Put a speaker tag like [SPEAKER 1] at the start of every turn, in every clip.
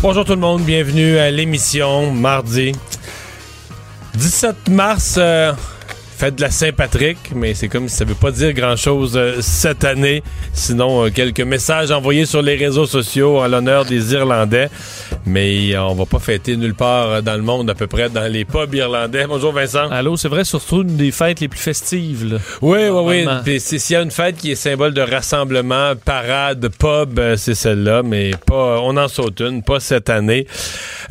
[SPEAKER 1] Bonjour tout le monde, bienvenue à l'émission mardi 17 mars. euh, fête de la Saint-Patrick, mais c'est comme si ça veut pas dire grand-chose euh, cette année. Sinon, euh, quelques messages envoyés sur les réseaux sociaux en l'honneur des Irlandais. Mais on va pas fêter nulle part euh, dans le monde, à peu près dans les pubs irlandais. Bonjour Vincent.
[SPEAKER 2] Allô, c'est vrai, surtout une des fêtes les plus festives. Là.
[SPEAKER 1] Oui, oui, oui. S'il y a une fête qui est symbole de rassemblement, parade, pub, c'est celle-là, mais pas, on en saute une, pas cette année.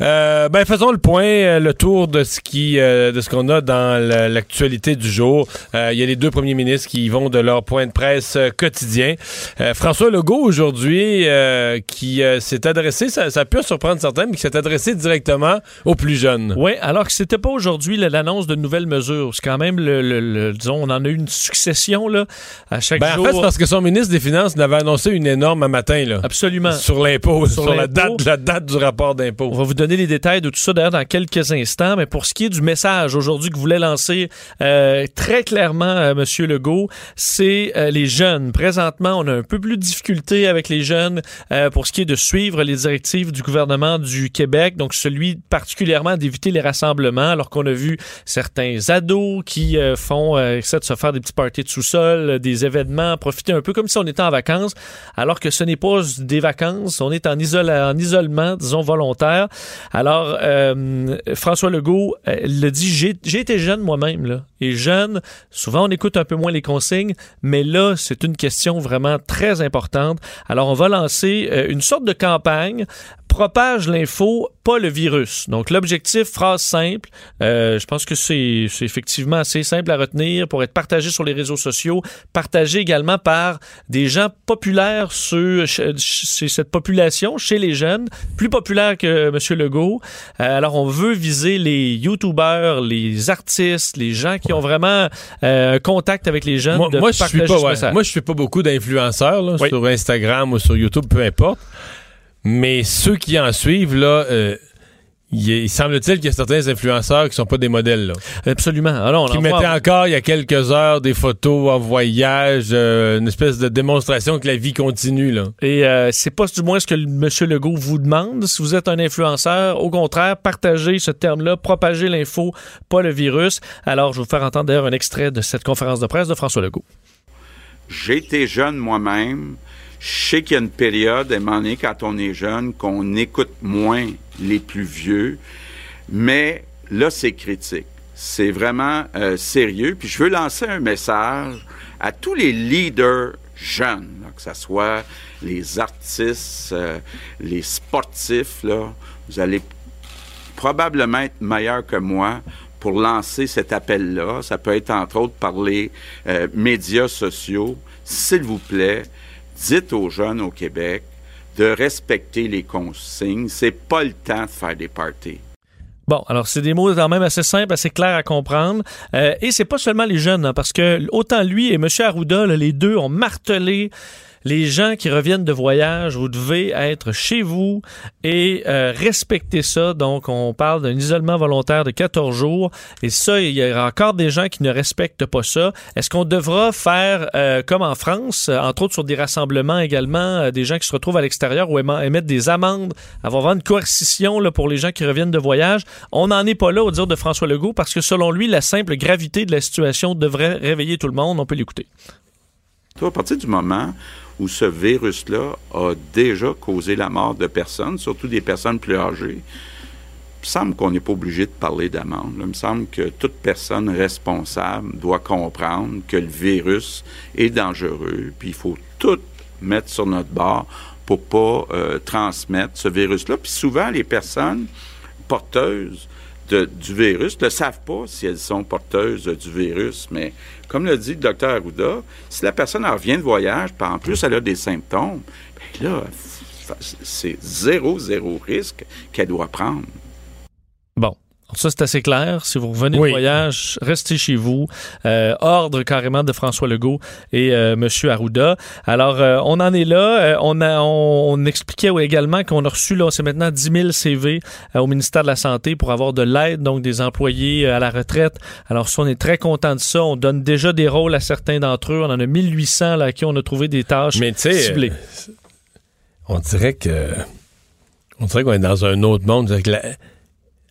[SPEAKER 1] Euh, ben, faisons le point, le tour de ce qui, euh, de ce qu'on a dans la- l'actualité du jour. Euh, Il y a les deux premiers ministres qui y vont de leur point de presse euh, quotidien. Euh, François Legault aujourd'hui, qui s'est adressé, ça, ça peut surprendre certains, mais qui s'est adressé directement aux plus jeunes.
[SPEAKER 2] Oui, alors que c'était pas aujourd'hui l'annonce de nouvelles mesures. C'est quand même, le, le- le- disons, on en a eu une succession là, à chaque
[SPEAKER 1] Ben, en
[SPEAKER 2] jour.
[SPEAKER 1] fait, c'est parce que son ministre des Finances l'avait annoncé une énorme un matin, là.
[SPEAKER 2] Absolument.
[SPEAKER 1] Sur l'impôt, sur,
[SPEAKER 2] Sur
[SPEAKER 1] la, date, la date du rapport
[SPEAKER 2] On
[SPEAKER 1] d'impôt.
[SPEAKER 2] va vous donner les détails de tout ça d'ailleurs dans quelques instants, mais pour ce qui est du message aujourd'hui que voulait lancer euh, très clairement euh, M. Legault, c'est euh, les jeunes. Présentement, on a un peu plus de difficultés avec les jeunes euh, pour ce qui est de suivre les directives du gouvernement du Québec, donc celui particulièrement d'éviter les rassemblements, alors qu'on a vu certains ados qui euh, font euh, essaient de se faire des petits parties de sous-sol, euh, des événements, profiter un peu comme si on était en vacances, alors que ce n'est pas des vacances, on est en, isole- en isolement, disons, volontaire. Alors, euh, François Legault euh, le dit, j'ai été jeune moi-même, là. Et jeune, souvent on écoute un peu moins les consignes, mais là, c'est une question vraiment très importante. Alors, on va lancer euh, une sorte de campagne propage l'info, pas le virus. Donc l'objectif, phrase simple, euh, je pense que c'est effectivement assez simple à retenir pour être partagé sur les réseaux sociaux, partagé également par des gens populaires sur chez cette population, chez les jeunes, plus populaires que M. Legault. Euh, alors on veut viser les YouTubers, les artistes, les gens qui ont vraiment euh, un contact avec les jeunes.
[SPEAKER 1] Moi,
[SPEAKER 2] de
[SPEAKER 1] moi, je suis pas, ouais. moi, je suis pas beaucoup d'influenceurs
[SPEAKER 2] Oui.
[SPEAKER 1] sur Instagram ou sur YouTube, peu importe. Mais ceux qui en suivent, là, euh, il, il semble-t-il qu'il y a certains influenceurs qui sont pas des modèles, là.
[SPEAKER 2] Absolument. Alors, on
[SPEAKER 1] qui
[SPEAKER 2] en
[SPEAKER 1] mettaient
[SPEAKER 2] voit-
[SPEAKER 1] encore il y a quelques heures des photos en voyage, euh, une espèce de démonstration que la vie continue, là.
[SPEAKER 2] Et euh, c'est pas du moins ce que le- M. Legault vous demande. Si vous êtes un influenceur, au contraire, partagez ce terme-là, propagez l'info, pas le virus. Alors, je vais vous faire entendre d'ailleurs un extrait de cette conférence de presse de François Legault.
[SPEAKER 3] J'ai été jeune moi-même. Je sais qu'il y a une période, à un quand on est jeune, qu'on écoute moins les plus vieux. Mais là, c'est critique. C'est vraiment euh, sérieux. Puis je veux lancer un message à tous les leaders jeunes, que ce soit les artistes, euh, les sportifs. Là. Vous allez probablement être meilleur que moi pour lancer cet appel-là. Ça peut être entre autres par les euh, médias sociaux. S'il vous plaît, dites aux jeunes au Québec de respecter les consignes. C'est pas le temps de faire des parties.
[SPEAKER 2] Bon, alors c'est des mots quand même assez simples, assez clairs à comprendre. Euh, et c'est pas seulement les jeunes, hein, parce que autant lui et M. Arruda, les deux ont martelé les gens qui reviennent de voyage, vous devez être chez vous et euh, respecter ça. Donc, on parle d'un isolement volontaire de 14 jours. Et ça, il y a encore des gens qui ne respectent pas ça. Est-ce qu'on devra faire euh, comme en France, entre autres sur des rassemblements également, euh, des gens qui se retrouvent à l'extérieur ou émettre des amendes, avoir une coercition pour les gens qui reviennent de voyage? On n'en est pas là au dire de François Legault parce que selon lui, la simple gravité de la situation devrait réveiller tout le monde. On peut l'écouter.
[SPEAKER 3] À partir du moment où ce virus-là a déjà causé la mort de personnes, surtout des personnes plus âgées. Il me semble qu'on n'est pas obligé de parler d'amende. Il me semble que toute personne responsable doit comprendre que le virus est dangereux, puis il faut tout mettre sur notre bord pour pas euh, transmettre ce virus-là. Puis souvent, les personnes porteuses du virus ne savent pas si elles sont porteuses du virus, mais comme le dit le docteur Arruda, si la personne en revient de voyage, puis en plus elle a des symptômes, bien là, c'est zéro, zéro risque qu'elle doit prendre.
[SPEAKER 2] Ça, c'est assez clair. Si vous revenez
[SPEAKER 1] Oui.
[SPEAKER 2] de voyage, restez chez vous. Euh, ordre carrément de François Legault et euh, M. Arruda. Alors, euh, on en est là. On, a, on, on expliquait également qu'on a reçu, là, c'est maintenant 10 000 CV au ministère de la Santé pour avoir de l'aide, donc des employés à la retraite. Alors, ça, on est très content de ça. On donne déjà des rôles à certains d'entre eux. On en a 1800 là, à qui on a trouvé des tâches
[SPEAKER 1] Mais
[SPEAKER 2] ciblées.
[SPEAKER 1] on dirait que. On dirait qu'on est dans un autre monde. La-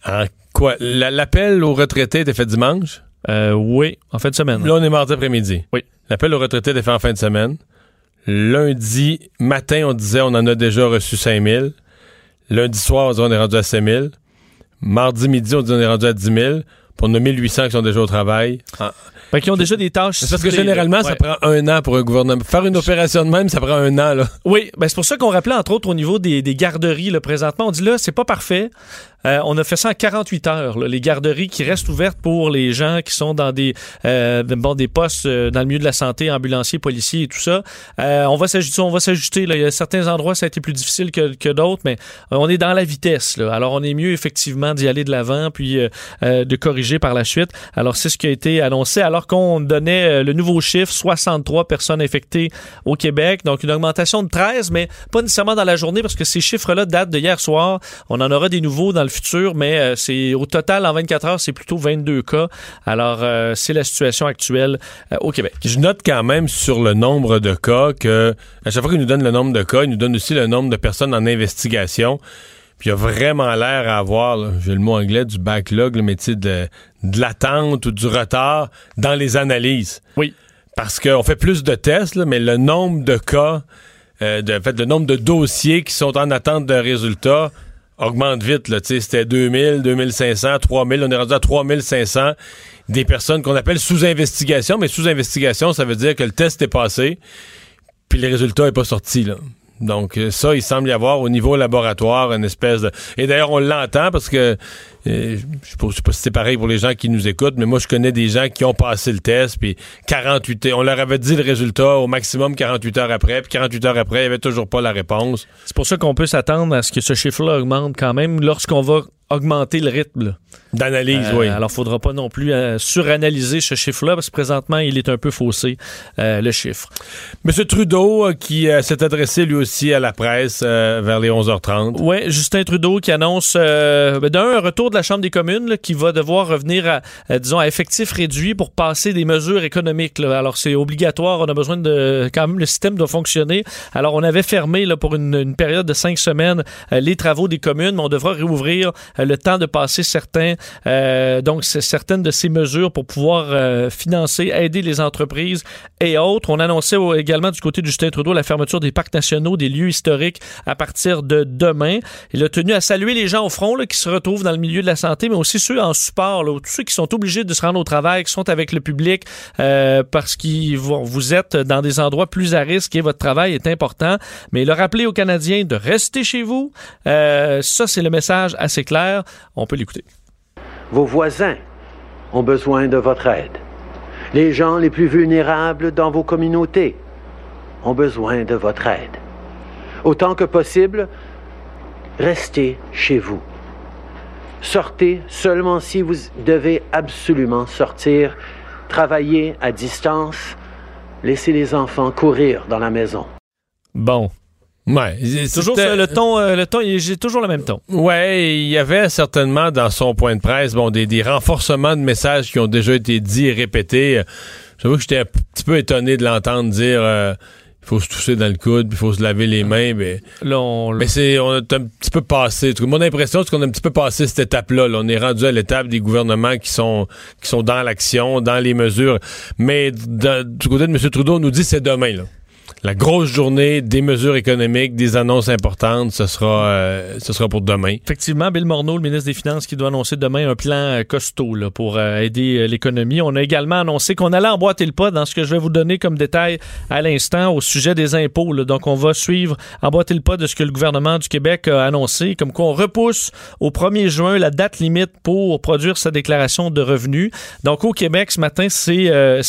[SPEAKER 1] en quoi? La- L'appel aux retraités était fait dimanche?
[SPEAKER 2] Euh, oui, en fin de semaine.
[SPEAKER 1] Là, on est mardi après-midi.
[SPEAKER 2] Oui.
[SPEAKER 1] L'appel aux retraités était fait en fin de semaine. Lundi matin, on disait on en a déjà reçu 5000. Lundi soir, on disait on est rendu à 5000. Mardi midi, on dit on est rendu à 10 000. Pour nos 1800 qui sont déjà au travail.
[SPEAKER 2] Fait qu'ils ont déjà des tâches
[SPEAKER 1] C'est parce que généralement, ça prend un an pour un gouvernement. Faire une opération de même, ça prend un an. Là.
[SPEAKER 2] Oui, ben c'est pour ça qu'on rappelait entre autres au niveau des, des garderies là, présentement. On dit là, c'est pas parfait. Euh, on a fait ça en 48 heures, les garderies qui restent ouvertes pour les gens qui sont dans des euh, bon, des postes euh, dans le milieu de la santé, ambulanciers, policiers et tout ça. On va s'ajuster, on. Il y a certains endroits ça a été plus difficile que, que d'autres, mais on est dans la vitesse. Alors on est mieux effectivement d'y aller de l'avant puis de corriger par la suite. Alors c'est ce qui a été annoncé alors qu'on donnait le nouveau chiffre 63 personnes infectées au Québec, donc une augmentation de 13, mais pas nécessairement dans la journée parce que ces chiffres-là datent de hier soir. On en aura des nouveaux dans le futur, mais euh, c'est au total en 24 heures, c'est plutôt 22 cas. Alors euh, c'est la situation actuelle euh, au Québec.
[SPEAKER 1] Je note quand même sur le nombre de cas que, à chaque fois qu'il nous donne le nombre de cas, il nous donne aussi le nombre de personnes en investigation. Puis il y a vraiment l'air à avoir, j'ai le mot anglais, du backlog, le métier de, de l'attente ou du retard dans les analyses.
[SPEAKER 2] Oui.
[SPEAKER 1] Parce qu'on fait plus de tests, là, mais le nombre de cas, euh, de, en fait, le nombre de dossiers qui sont en attente de résultats augmente vite. Là, C'était 2000, 2500, 3000. On est rendu à 3500 des personnes qu'on appelle sous investigation. Mais sous investigation, ça veut dire que le test est passé, puis le résultat n'est pas sorti. Là. Donc euh, ça, il semble y avoir au niveau laboratoire une espèce de... Et d'ailleurs, on l'entend parce que, euh, je je sais pas si c'est pareil pour les gens qui nous écoutent, mais moi, je connais des gens qui ont passé le test, puis 48 heures, on leur avait dit le résultat au maximum 48 heures après, puis 48 heures après, il n'y avait toujours pas la réponse.
[SPEAKER 2] C'est pour ça qu'on peut s'attendre à ce que ce chiffre-là augmente quand même lorsqu'on va augmenter le rythme.
[SPEAKER 1] D'analyse,
[SPEAKER 2] Euh,
[SPEAKER 1] oui.
[SPEAKER 2] Alors, faudra pas non plus euh, suranalyser ce chiffre-là parce que présentement, il est un peu faussé, euh, le chiffre.
[SPEAKER 1] Monsieur Trudeau, qui s'est adressé lui aussi à la presse vers les 11h30.
[SPEAKER 2] Oui, Justin Trudeau qui annonce ben, d'un un retour de la Chambre des communes là, qui va devoir revenir à, à, disons, à effectif réduit pour passer des mesures économiques. là. Alors c'est obligatoire, on a besoin de quand même le système doit fonctionner. Alors on avait fermé là, pour une, une période de cinq semaines les travaux des communes, mais on devra réouvrir le temps de passer certains euh, donc c'est certaines de ces mesures pour pouvoir euh, financer, aider les entreprises et autres. On annonçait également du côté de Justin Trudeau la fermeture des parcs nationaux, des lieux historiques à partir de demain. Il a tenu à saluer les gens au front là, qui se retrouvent dans le milieu de la santé, mais aussi ceux en support, là, tous ceux qui sont obligés de se rendre au travail, qui sont avec le public euh, parce que vous êtes dans des endroits plus à risque et votre travail est important. Mais il a rappelé aux Canadiens de rester chez vous. Euh, ça, c'est le message assez clair. On peut l'écouter.
[SPEAKER 4] Vos voisins ont besoin de votre aide. Les gens les plus vulnérables dans vos communautés ont besoin de votre aide. Autant que possible, restez chez vous. Sortez seulement si vous devez absolument sortir. Travaillez à distance. Laissez les enfants courir dans la maison.
[SPEAKER 2] Bon.
[SPEAKER 1] Ouais,
[SPEAKER 2] Toujours ça, le ton, euh, le ton, j'ai toujours le même ton.
[SPEAKER 1] Ouais, il y avait certainement dans son point de presse bon, des, des renforcements de messages qui ont déjà été dits et répétés. J'avoue que j'étais un petit peu étonné de l'entendre dire euh, il faut se toucher dans le coude, il faut se laver les mains. Mais,
[SPEAKER 2] Là, on,
[SPEAKER 1] mais c'est on est un petit peu passé. Mon impression, c'est qu'on a un petit peu passé cette étape-là. là. On est rendu à l'étape des gouvernements qui sont qui sont dans l'action, dans les mesures. Mais de- du côté de M. Trudeau, on nous dit c'est demain. Là. La grosse journée des mesures économiques, des annonces importantes, ce sera, euh, ce sera pour demain.
[SPEAKER 2] Effectivement, Bill Morneau, le ministre des Finances, qui doit annoncer demain un plan euh, costaud pour euh, aider l'économie. On a également annoncé qu'on allait emboîter le pas dans ce que je vais vous donner comme détail à l'instant au sujet des impôts. Donc, on va suivre, emboîter le pas de ce que le gouvernement du Québec a annoncé, comme quoi on repousse au 1er juin la date limite pour produire sa déclaration de revenus. Donc, au Québec, ce matin, c'est euh,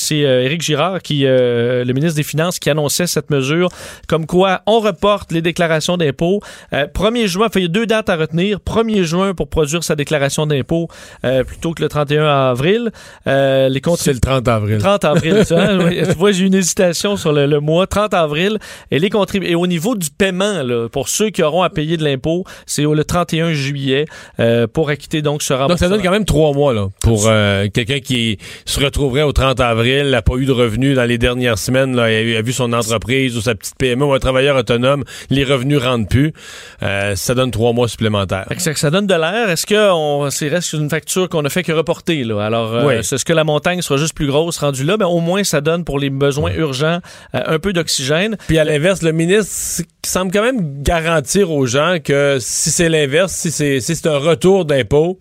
[SPEAKER 2] Éric Girard, qui, le ministre des Finances, qui annonçait cette mesure, comme quoi on reporte les déclarations d'impôts. Euh, 1er juin, enfin, il y a deux dates à retenir. 1er juin pour produire sa déclaration d'impôts euh, plutôt que le 31 avril. Euh, les
[SPEAKER 1] C'est le 30 avril.
[SPEAKER 2] 30 avril, tu vois, j'ai une hésitation sur le, le mois. 30 avril. Et les Et au niveau du paiement, là, pour ceux qui auront à payer de l'impôt, c'est le 31 juillet euh, pour acquitter donc ce remboursement.
[SPEAKER 1] Donc, ça donne quand même trois mois là, pour euh, quelqu'un qui se retrouverait au 30 avril, n'a pas eu de revenus dans les dernières semaines, là, a, a vu son entreprise ou sa petite PME ou un travailleur autonome, les revenus rentrent plus. Euh, ça donne trois mois supplémentaires.
[SPEAKER 2] Ça, ça donne de l'air. Est-ce que on, c'est reste une facture qu'on a fait que reporter là? Alors, euh,
[SPEAKER 1] Oui.
[SPEAKER 2] est-ce que la montagne sera juste plus grosse rendue là? Ben au moins ça donne pour les besoins urgents euh, un peu d'oxygène.
[SPEAKER 1] Puis à l'inverse, le ministre semble quand même garantir aux gens que si c'est l'inverse, si c'est si c'est un retour d'impôt,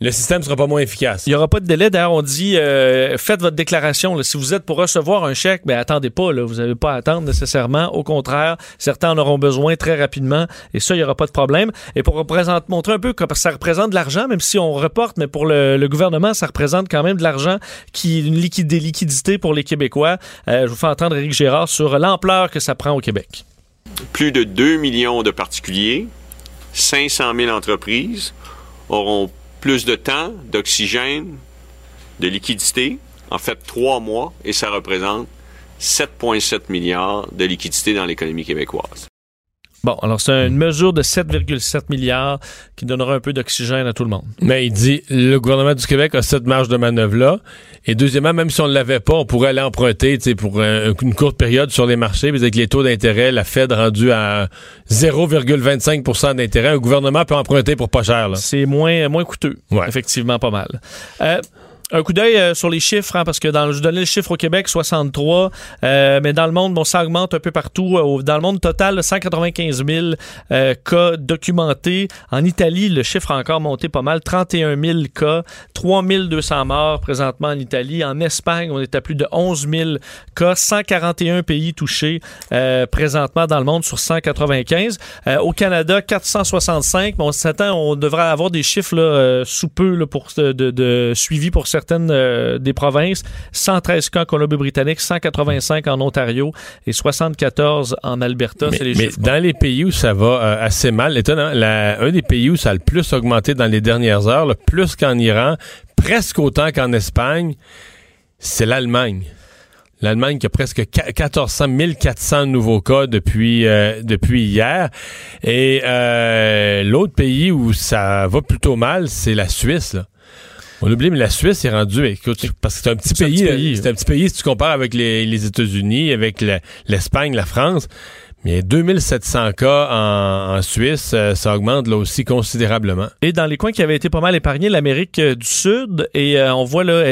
[SPEAKER 1] le système sera pas moins efficace.
[SPEAKER 2] Il n'y aura pas de délai. D'ailleurs, on dit euh, faites votre déclaration. là. Si vous êtes pour recevoir un chèque, ben attendez pas. Là. Vous n'avez pas à attendre nécessairement. Au contraire, certains en auront besoin très rapidement. Et ça, il n'y aura pas de problème. Et pour représenter, montrer un peu que ça représente de l'argent, même si on reporte, mais pour le, le gouvernement, ça représente quand même de l'argent qui une liquide, des liquidités pour les Québécois. Euh, je vous fais entendre Éric Gérard sur l'ampleur que ça prend au Québec.
[SPEAKER 5] plus de 2 millions de particuliers, 500 000 entreprises auront plus de temps, d'oxygène, de liquidité, en fait trois mois, et ça représente 7,7 milliards de liquidité dans l'économie québécoise.
[SPEAKER 2] Bon, alors c'est une mesure de 7,7 milliards qui donnera un peu d'oxygène à tout le monde.
[SPEAKER 1] Mais il dit le gouvernement du Québec a cette marge de manœuvre-là. Et deuxièmement, même si on ne l'avait pas, on pourrait aller emprunter tu sais, pour un- une courte période sur les marchés. Puis avec les taux d'intérêt, la Fed rendue à 0,25 d'intérêt, un gouvernement peut emprunter pour pas cher. Là.
[SPEAKER 2] C'est moins, moins coûteux.
[SPEAKER 1] Ouais.
[SPEAKER 2] Effectivement, pas mal. Euh, un coup d'œil euh, sur les chiffres, hein, parce que dans, je donnais le chiffre au Québec, 63, euh, mais dans le monde, bon, ça augmente un peu partout. Euh, dans le monde total, 195 000 euh, cas documentés. En Italie, le chiffre a encore monté pas mal, 31 000 cas, 3 200 morts présentement en Italie. En Espagne, on est à plus de 11 000 cas, 141 pays touchés euh, présentement dans le monde sur 195. Euh, au Canada, 465. Mais on s'attend, on devrait avoir des chiffres là, sous peu là, pour de, de suivi pour certaines euh, des provinces. 113 cas en Colombie-Britannique, 185 en Ontario et 74 en Alberta.
[SPEAKER 1] Mais,
[SPEAKER 2] les
[SPEAKER 1] dans les pays où ça va euh, assez mal, étonnant, la- un des pays où ça a le plus augmenté dans les dernières heures, le plus qu'en Iran, presque autant qu'en Espagne, c'est l'Allemagne. L'Allemagne qui a presque qua- 1400, 1400 nouveaux cas depuis, euh, depuis hier. Et euh, l'autre pays où ça va plutôt mal, c'est la Suisse. là. On oublie, mais la Suisse est rendue, écoute, parce que c'est un petit pays, c'est un petit pays si tu compares avec les, les États-Unis, avec la- l'Espagne, la France. Mais 2700 cas en, Suisse, euh, ça augmente là aussi considérablement.
[SPEAKER 2] Et dans les coins qui avaient été pas mal épargnés, l'Amérique euh, du Sud, et euh, on voit là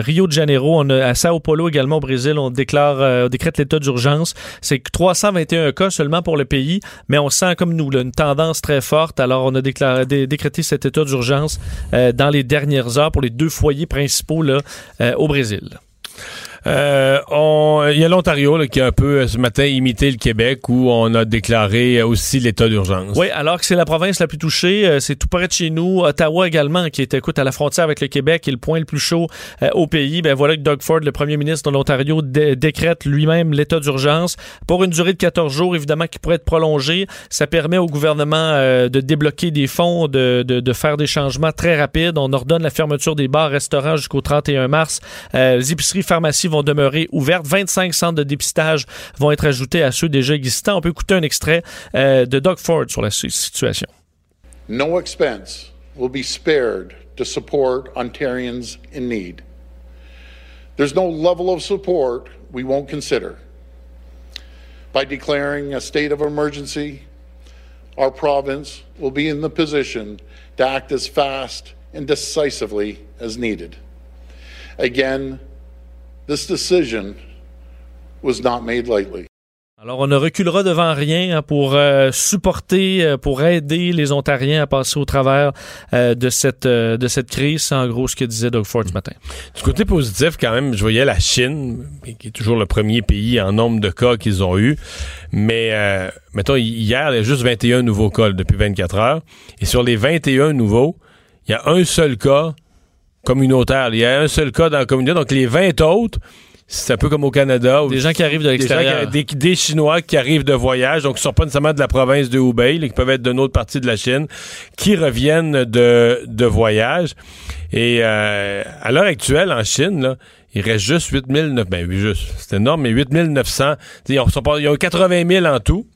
[SPEAKER 2] Rio de Janeiro, on a, à Sao Paulo également au Brésil, on déclare, décrète l'état d'urgence. C'est que 321 cas seulement pour le pays, mais on sent comme nous une tendance très forte. Alors on a déclaré, dé- décrété cet état d'urgence dans les dernières heures pour les deux foyers principaux là au Brésil.
[SPEAKER 1] Euh, on- Il y a l'Ontario qui a un peu euh, ce matin imité le Québec où on a déclaré euh, aussi l'état d'urgence.
[SPEAKER 2] Oui, alors que c'est la province la plus touchée, euh, c'est tout près de chez nous. Ottawa également, qui est écoute, à la frontière avec le Québec, est le point le plus chaud euh, au pays. Ben voilà que Doug Ford, le premier ministre de l'Ontario, dé- décrète lui-même l'état d'urgence pour une durée de 14 jours, évidemment, qui pourrait être prolongée. Ça permet au gouvernement euh, de débloquer des fonds, de, de, de faire des changements très rapides. On ordonne la fermeture des bars, restaurants jusqu'au 31 mars. Les épiceries, pharmacies vont demeurer ouvertes. 25 centres de dépistage vont être ajoutés à ceux déjà existants. On peut écouter un extrait euh, de Doug Ford sur la situation.
[SPEAKER 6] No expense will be spared to support Ontarians in need. There's no level of support we won't consider. By declaring a state of emergency, our province will be in the position to act as fast and decisively as needed. Again, this decision was not made lightly.
[SPEAKER 2] Alors, on ne reculera devant rien hein, pour euh, supporter, euh, pour aider les Ontariens à passer au travers euh, de cette de cette crise. C'est en gros ce que disait Doug Ford ce matin.
[SPEAKER 1] Du côté positif, quand même, je voyais la Chine, qui est toujours le premier pays en nombre de cas qu'ils ont eu. Mais, euh, mettons, hier, il y a juste 21 nouveaux cas depuis 24 heures. Et sur les 21 nouveaux, il y a un seul cas communautaire. Il y a un seul cas dans la communauté. Donc, les 20 autres, c'est un peu comme au Canada. où
[SPEAKER 2] Des gens qui arrivent de
[SPEAKER 1] des,
[SPEAKER 2] l'extérieur.
[SPEAKER 1] qui- des- des Chinois qui arrivent de voyage, donc qui sont pas nécessairement de la province de Hubei, là, qui peuvent être d'une autre partie de la Chine, qui reviennent de, de voyage. Et euh, à l'heure actuelle, en Chine, là, il reste juste 8900, ben oui, juste, c'est énorme, mais 8900, ils ont, ils ont 80 000 en tout,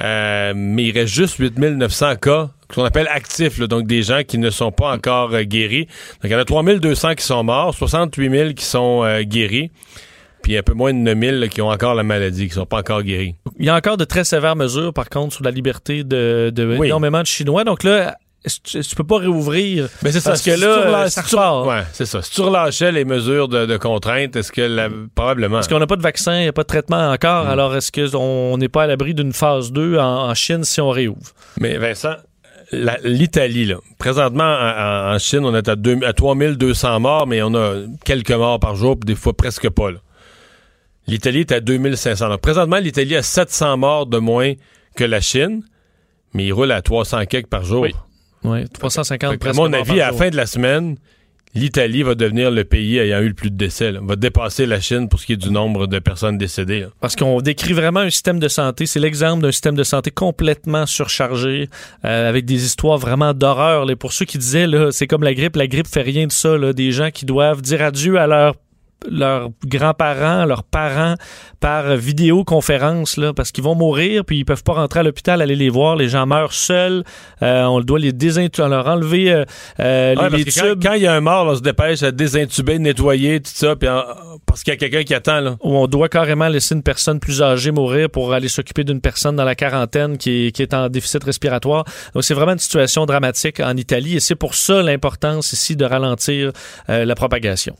[SPEAKER 1] euh, mais il reste juste 8900 cas qu'on appelle actifs, là, donc des gens qui ne sont pas encore euh, guéris. Donc il y en a 3200 qui sont morts, 68 000 qui sont euh, guéris, puis un peu moins de 9000 là, qui ont encore la maladie, qui sont pas encore guéris.
[SPEAKER 2] Il y a encore de très sévères mesures, par contre, sur la liberté de, de
[SPEAKER 1] Oui.
[SPEAKER 2] énormément de Chinois. Donc là, tu tu peux pas réouvrir?
[SPEAKER 1] Mais c'est ça.
[SPEAKER 2] parce que
[SPEAKER 1] si
[SPEAKER 2] là, ça repart.
[SPEAKER 1] Ouais, c'est ça. Si tu relâchais les mesures de, de contrainte, est-ce que la- probablement.
[SPEAKER 2] Parce qu'on n'a pas de vaccin, il n'y a pas de traitement encore.
[SPEAKER 1] Mm.
[SPEAKER 2] Alors, est-ce qu'on n'est pas à l'abri d'une phase 2 en, en Chine si on réouvre?
[SPEAKER 1] Mais Vincent, la- l'Italie, là, présentement en, en- en Chine, on est à, deux- à 3200 morts, mais on a quelques morts par jour, puis des fois presque pas. là. L'Italie est à 2500. Donc, présentement, l'Italie a 700 morts de moins que la Chine, mais il roule à 300 quelques par jour.
[SPEAKER 2] Oui. Oui, 350
[SPEAKER 1] Fait que, à mon avis, à la fin de la semaine, l'Italie va devenir le pays ayant eu le plus de décès. là. Va dépasser la Chine pour ce qui est du nombre de personnes décédées. là.
[SPEAKER 2] Parce qu'on décrit vraiment un système de santé. C'est l'exemple d'un système de santé complètement surchargé, euh, avec des histoires vraiment d'horreur. Pour ceux qui disaient, là, c'est comme la grippe, la grippe fait rien de ça. Là. Des gens qui doivent dire adieu à leur leurs grands-parents, leurs parents par vidéoconférence là, parce qu'ils vont mourir puis ils peuvent pas rentrer à l'hôpital aller les voir. Les gens meurent seuls. Euh, on doit les désintuber, leur enlever euh, euh,
[SPEAKER 1] Ouais,
[SPEAKER 2] les, tubes.
[SPEAKER 1] quand il y a un mort, là, on se dépêche à désintuber, nettoyer, tout ça, puis en- parce qu'il y a quelqu'un qui attend. Là.
[SPEAKER 2] où on doit carrément laisser une personne plus âgée mourir pour aller s'occuper d'une personne dans la quarantaine qui est, qui est en déficit respiratoire. Donc c'est vraiment une situation dramatique en Italie et c'est pour ça l'importance ici de ralentir euh, la propagation.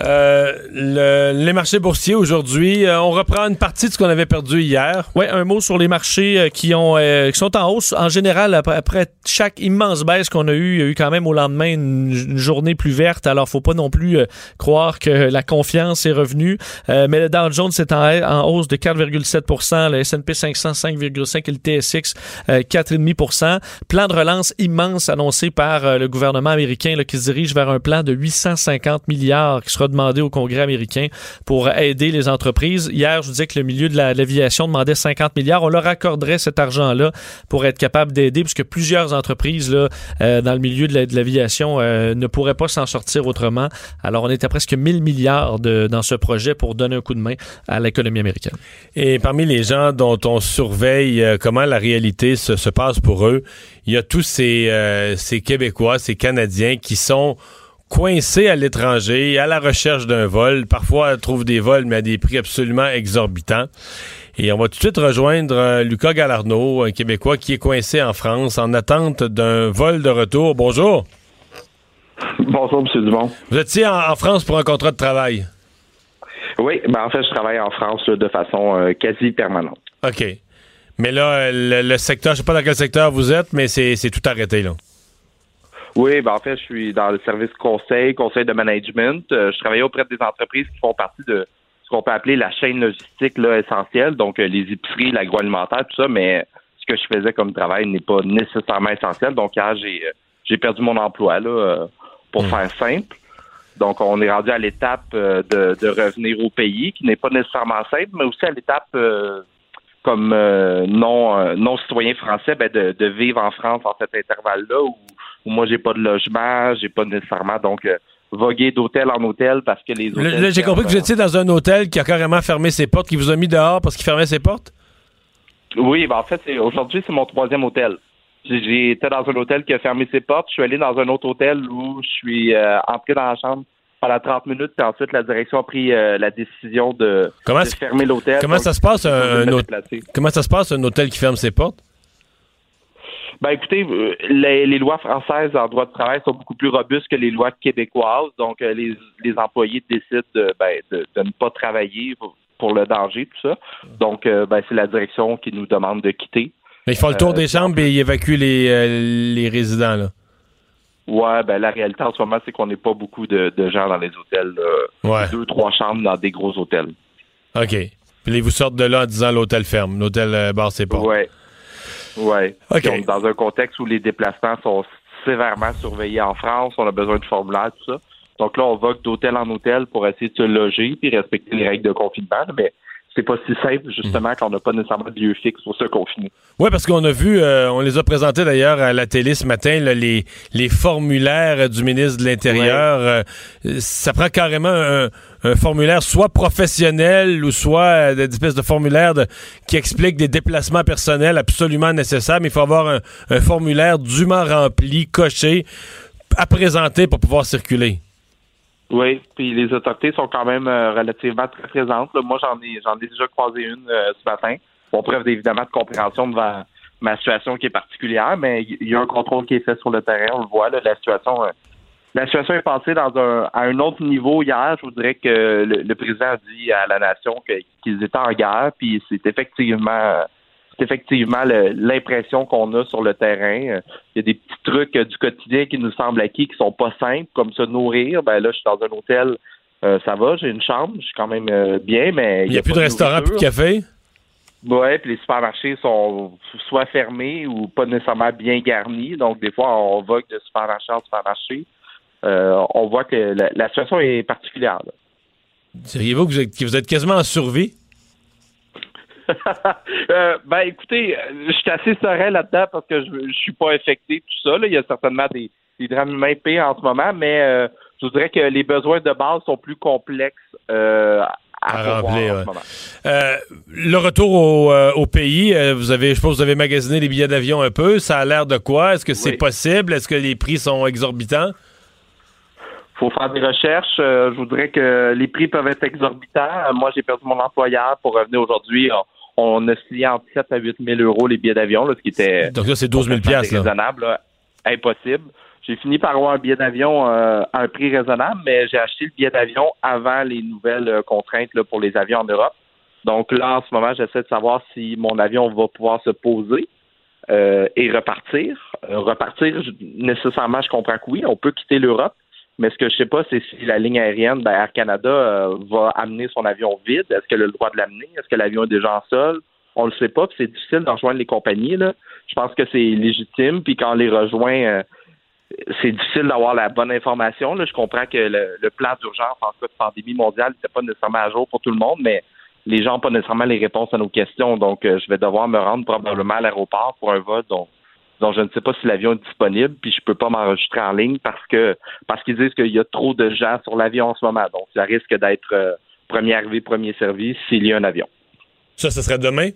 [SPEAKER 1] Euh, le- les marchés boursiers aujourd'hui, euh, on reprend une partie de ce qu'on avait perdu hier.
[SPEAKER 2] Ouais, un mot sur les marchés euh, qui ont euh, qui sont en hausse. En général, après, chaque immense baisse qu'on a eue, il y a eu quand même au lendemain une, journée plus verte. Alors, faut pas non plus croire que la confiance est revenue. Mais le Dow Jones est en, en hausse de 4,7% le S&P 500 5,5 et le TSX euh, 4,5% Plan de relance immense annoncé par le gouvernement américain là, qui se dirige vers un plan de 850 milliards demandé au Congrès américain pour aider les entreprises. Hier, je vous disais que le milieu de la- de l'aviation demandait 50 milliards. On leur accorderait cet argent-là pour être capable d'aider, puisque plusieurs entreprises là, euh, dans le milieu de la- de l'aviation euh, ne pourraient pas s'en sortir autrement. Alors, on est à presque 1000 milliards de- dans ce projet pour donner un coup de main à l'économie américaine.
[SPEAKER 1] Et parmi les gens dont on surveille euh, comment la réalité se, se passe pour eux, il y a tous ces, ces Québécois, ces Canadiens qui sont coincés à l'étranger, à la recherche d'un vol. Parfois, ils trouvent des vols, mais à des prix absolument exorbitants. Et on va tout de suite rejoindre euh, Lucas Galarno, un Québécois qui est coincé en France en attente d'un vol de retour. Bonjour.
[SPEAKER 7] Bonjour, M. Dumont.
[SPEAKER 1] Vous étiez en, en France pour un contrat de travail?
[SPEAKER 7] Oui, ben en fait, je travaille en France là, de façon euh, quasi permanente.
[SPEAKER 1] OK. Mais là, le, le secteur, je sais pas dans quel secteur vous êtes, mais c'est tout arrêté, là.
[SPEAKER 7] Oui, ben en fait, je suis dans le service conseil, conseil de management. Euh, je travaille auprès des entreprises qui font partie de ce qu'on peut appeler la chaîne logistique là, essentielle, donc euh, les épiceries, l'agroalimentaire, tout ça, mais ce que je faisais comme travail n'est pas nécessairement essentiel. Donc, hier, j'ai euh, j'ai perdu mon emploi, là, pour faire simple. Donc, on est rendu à l'étape euh, de, de revenir au pays, qui n'est pas nécessairement simple, mais aussi à l'étape euh, comme euh, non non citoyen français, ben, de, de vivre en France en cet intervalle-là où, où moi j'ai pas de logement, j'ai pas nécessairement donc euh, voguer d'hôtel en hôtel parce que les hôtels.
[SPEAKER 1] là, j'ai compris que vous étiez dans un hôtel qui a carrément fermé ses portes, qui vous a mis dehors parce qu'il fermait ses portes?
[SPEAKER 7] Oui, ben en fait, aujourd'hui, c'est mon troisième hôtel. J'étais dans un hôtel qui a fermé ses portes. Je suis allé dans un autre hôtel où je suis euh, entré dans la chambre pendant 30 minutes. Puis ensuite, la direction a pris euh, la décision de,
[SPEAKER 1] Comment
[SPEAKER 7] de fermer l'hôtel.
[SPEAKER 1] Comment
[SPEAKER 7] Donc,
[SPEAKER 1] ça se passe
[SPEAKER 7] j'ai
[SPEAKER 1] un,
[SPEAKER 7] dû me
[SPEAKER 1] un hôtel-
[SPEAKER 7] déplacer.
[SPEAKER 1] Comment ça se passe un hôtel qui ferme ses portes?
[SPEAKER 7] Ben écoutez, euh, les, les lois françaises en droit de travail sont beaucoup plus robustes que les lois québécoises. Donc, euh, les, les employés décident de, ben, de, de ne pas travailler pour le danger, tout ça. Donc, euh, ben, c'est la direction qui nous demande de quitter.
[SPEAKER 1] Mais ils font le tour
[SPEAKER 7] Euh,
[SPEAKER 1] des chambres et ils évacuent les, euh, les résidents, là.
[SPEAKER 7] Ouais, ben la réalité en ce moment, c'est qu'on n'est pas beaucoup de, de gens dans les hôtels. là.
[SPEAKER 1] Ouais.
[SPEAKER 7] Deux, trois chambres dans des gros hôtels.
[SPEAKER 1] OK. Puis ils vous sortent de là en disant l'hôtel ferme. L'hôtel barre ses portes.
[SPEAKER 7] Ouais. Est dans un contexte où les déplacements sont sévèrement surveillés en France. On a besoin de formulaires, tout ça. Donc là, on va d'hôtel en hôtel pour essayer de se loger puis respecter les règles de confinement. Mais c'est pas si simple, justement, quand on n'a pas nécessairement de lieu fixe pour se confiner.
[SPEAKER 1] Oui, parce qu'on a vu, euh, on les a présentés d'ailleurs à la télé ce matin, là, les, les formulaires du ministre de l'Intérieur. Euh, ça prend carrément un, un formulaire soit professionnel ou soit euh, des espèces de formulaires de- qui expliquent des déplacements personnels absolument nécessaires, mais il faut avoir un, formulaire dûment rempli, coché, à présenter pour pouvoir circuler.
[SPEAKER 7] Oui, puis les autorités sont quand même euh, relativement très présentes. Moi, j'en ai j'en ai déjà croisé une euh, ce matin. Bon, preuve évidemment de compréhension devant ma situation qui est particulière, mais il y a un contrôle qui est fait sur le terrain, on le voit. La situation la situation est passée dans un à un autre niveau hier. Je vous dirais que le, le président a dit à la nation qu'ils étaient en guerre, puis c'est effectivement c'est effectivement le- l'impression qu'on a sur le terrain. Il y a des petits trucs du quotidien qui nous semblent acquis, qui sont pas simples, comme se nourrir. Ben là, je suis dans un hôtel, euh, ça va, j'ai une chambre, je suis quand même euh, bien, mais
[SPEAKER 1] Il n'y a, plus
[SPEAKER 7] pas
[SPEAKER 1] de restaurant, plus de café.
[SPEAKER 7] Ouais, puis les supermarchés sont soit fermés ou pas nécessairement bien garnis. Donc, des fois, on vogue de supermarché en supermarché. Euh, on voit que la, la situation est particulière.
[SPEAKER 1] Diriez-vous que vous êtes, que vous êtes quasiment en survie?
[SPEAKER 7] Euh, ben, écoutez, euh, je suis assez serein là-dedans parce que je, je suis pas affecté tout ça. là. Il y a certainement des, des drames humains pires en ce moment, mais euh, je vous dirais que les besoins de base sont plus complexes euh, à,
[SPEAKER 1] À remplir,
[SPEAKER 7] en
[SPEAKER 1] ouais.
[SPEAKER 7] ce moment.
[SPEAKER 1] Euh, le retour au, euh, au pays, euh, vous avez, je pense, que vous avez magasiné les billets d'avion un peu. Ça a l'air de quoi? Est-ce que c'est possible? Est-ce que les prix sont exorbitants?
[SPEAKER 7] Faut faire des recherches. Euh, je voudrais que les prix peuvent être exorbitants. Moi, j'ai perdu mon employeur pour revenir aujourd'hui. On, on a entre 7 à 8 000 euros les billets d'avion, ce qui était
[SPEAKER 1] Donc là, c'est 12 000
[SPEAKER 7] complètement
[SPEAKER 1] piastres, là.
[SPEAKER 7] là. impossible. J'ai fini par avoir un billet d'avion euh, à un prix raisonnable, mais j'ai acheté le billet d'avion avant les nouvelles euh, contraintes là, pour les avions en Europe. Donc là, en ce moment, j'essaie de savoir si mon avion va pouvoir se poser euh, et repartir. Euh, repartir, je- nécessairement, je comprends que oui, on peut quitter l'Europe, mais ce que je sais pas, c'est si la ligne aérienne, ben, Air Canada, euh, va amener son avion vide. Est-ce qu'elle a le droit de l'amener? Est-ce que l'avion est déjà en sol? On le sait pas, c'est difficile de rejoindre les compagnies. Là. Je pense que c'est légitime, puis quand on les rejoint, euh, c'est difficile d'avoir la bonne information. Là. Je comprends que le, le plan d'urgence en cas de pandémie mondiale n'était pas nécessairement à jour pour tout le monde, mais les gens n'ont pas nécessairement les réponses à nos questions. Donc, euh, je vais devoir me rendre probablement à l'aéroport pour un vol dont, dont je ne sais pas si l'avion est disponible, puis je peux pas m'enregistrer en ligne parce que parce qu'ils disent qu'il y a trop de gens sur l'avion en ce moment. Donc, ça risque d'être euh, premier arrivé, premier servi s'il y a un avion.
[SPEAKER 1] Ça, ce serait demain?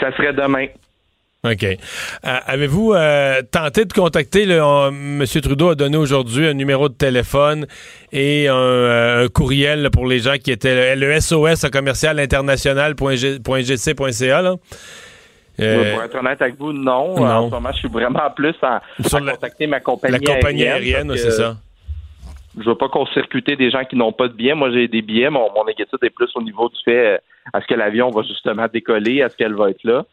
[SPEAKER 7] Ça serait demain.
[SPEAKER 1] OK. Euh, Avez-vous euh, tenté de contacter, le, on- M. Trudeau a donné aujourd'hui un numéro de téléphone et un, euh, un courriel là, pour les gens qui étaient le, le SOS à commercial international.gc.ca. Euh,
[SPEAKER 7] Pour être honnête avec vous, non.
[SPEAKER 1] non.
[SPEAKER 7] En ce moment, je suis vraiment plus à,
[SPEAKER 1] Sur
[SPEAKER 7] à
[SPEAKER 1] la-
[SPEAKER 7] contacter ma compagnie
[SPEAKER 1] la compagnie aérienne, c'est ça.
[SPEAKER 7] Je veux pas court-circuiter des gens qui n'ont pas de billets. Moi, j'ai des billets. Mon, mon inquiétude est plus au niveau du fait euh, est-ce que l'avion va justement décoller, est-ce qu'elle va être là.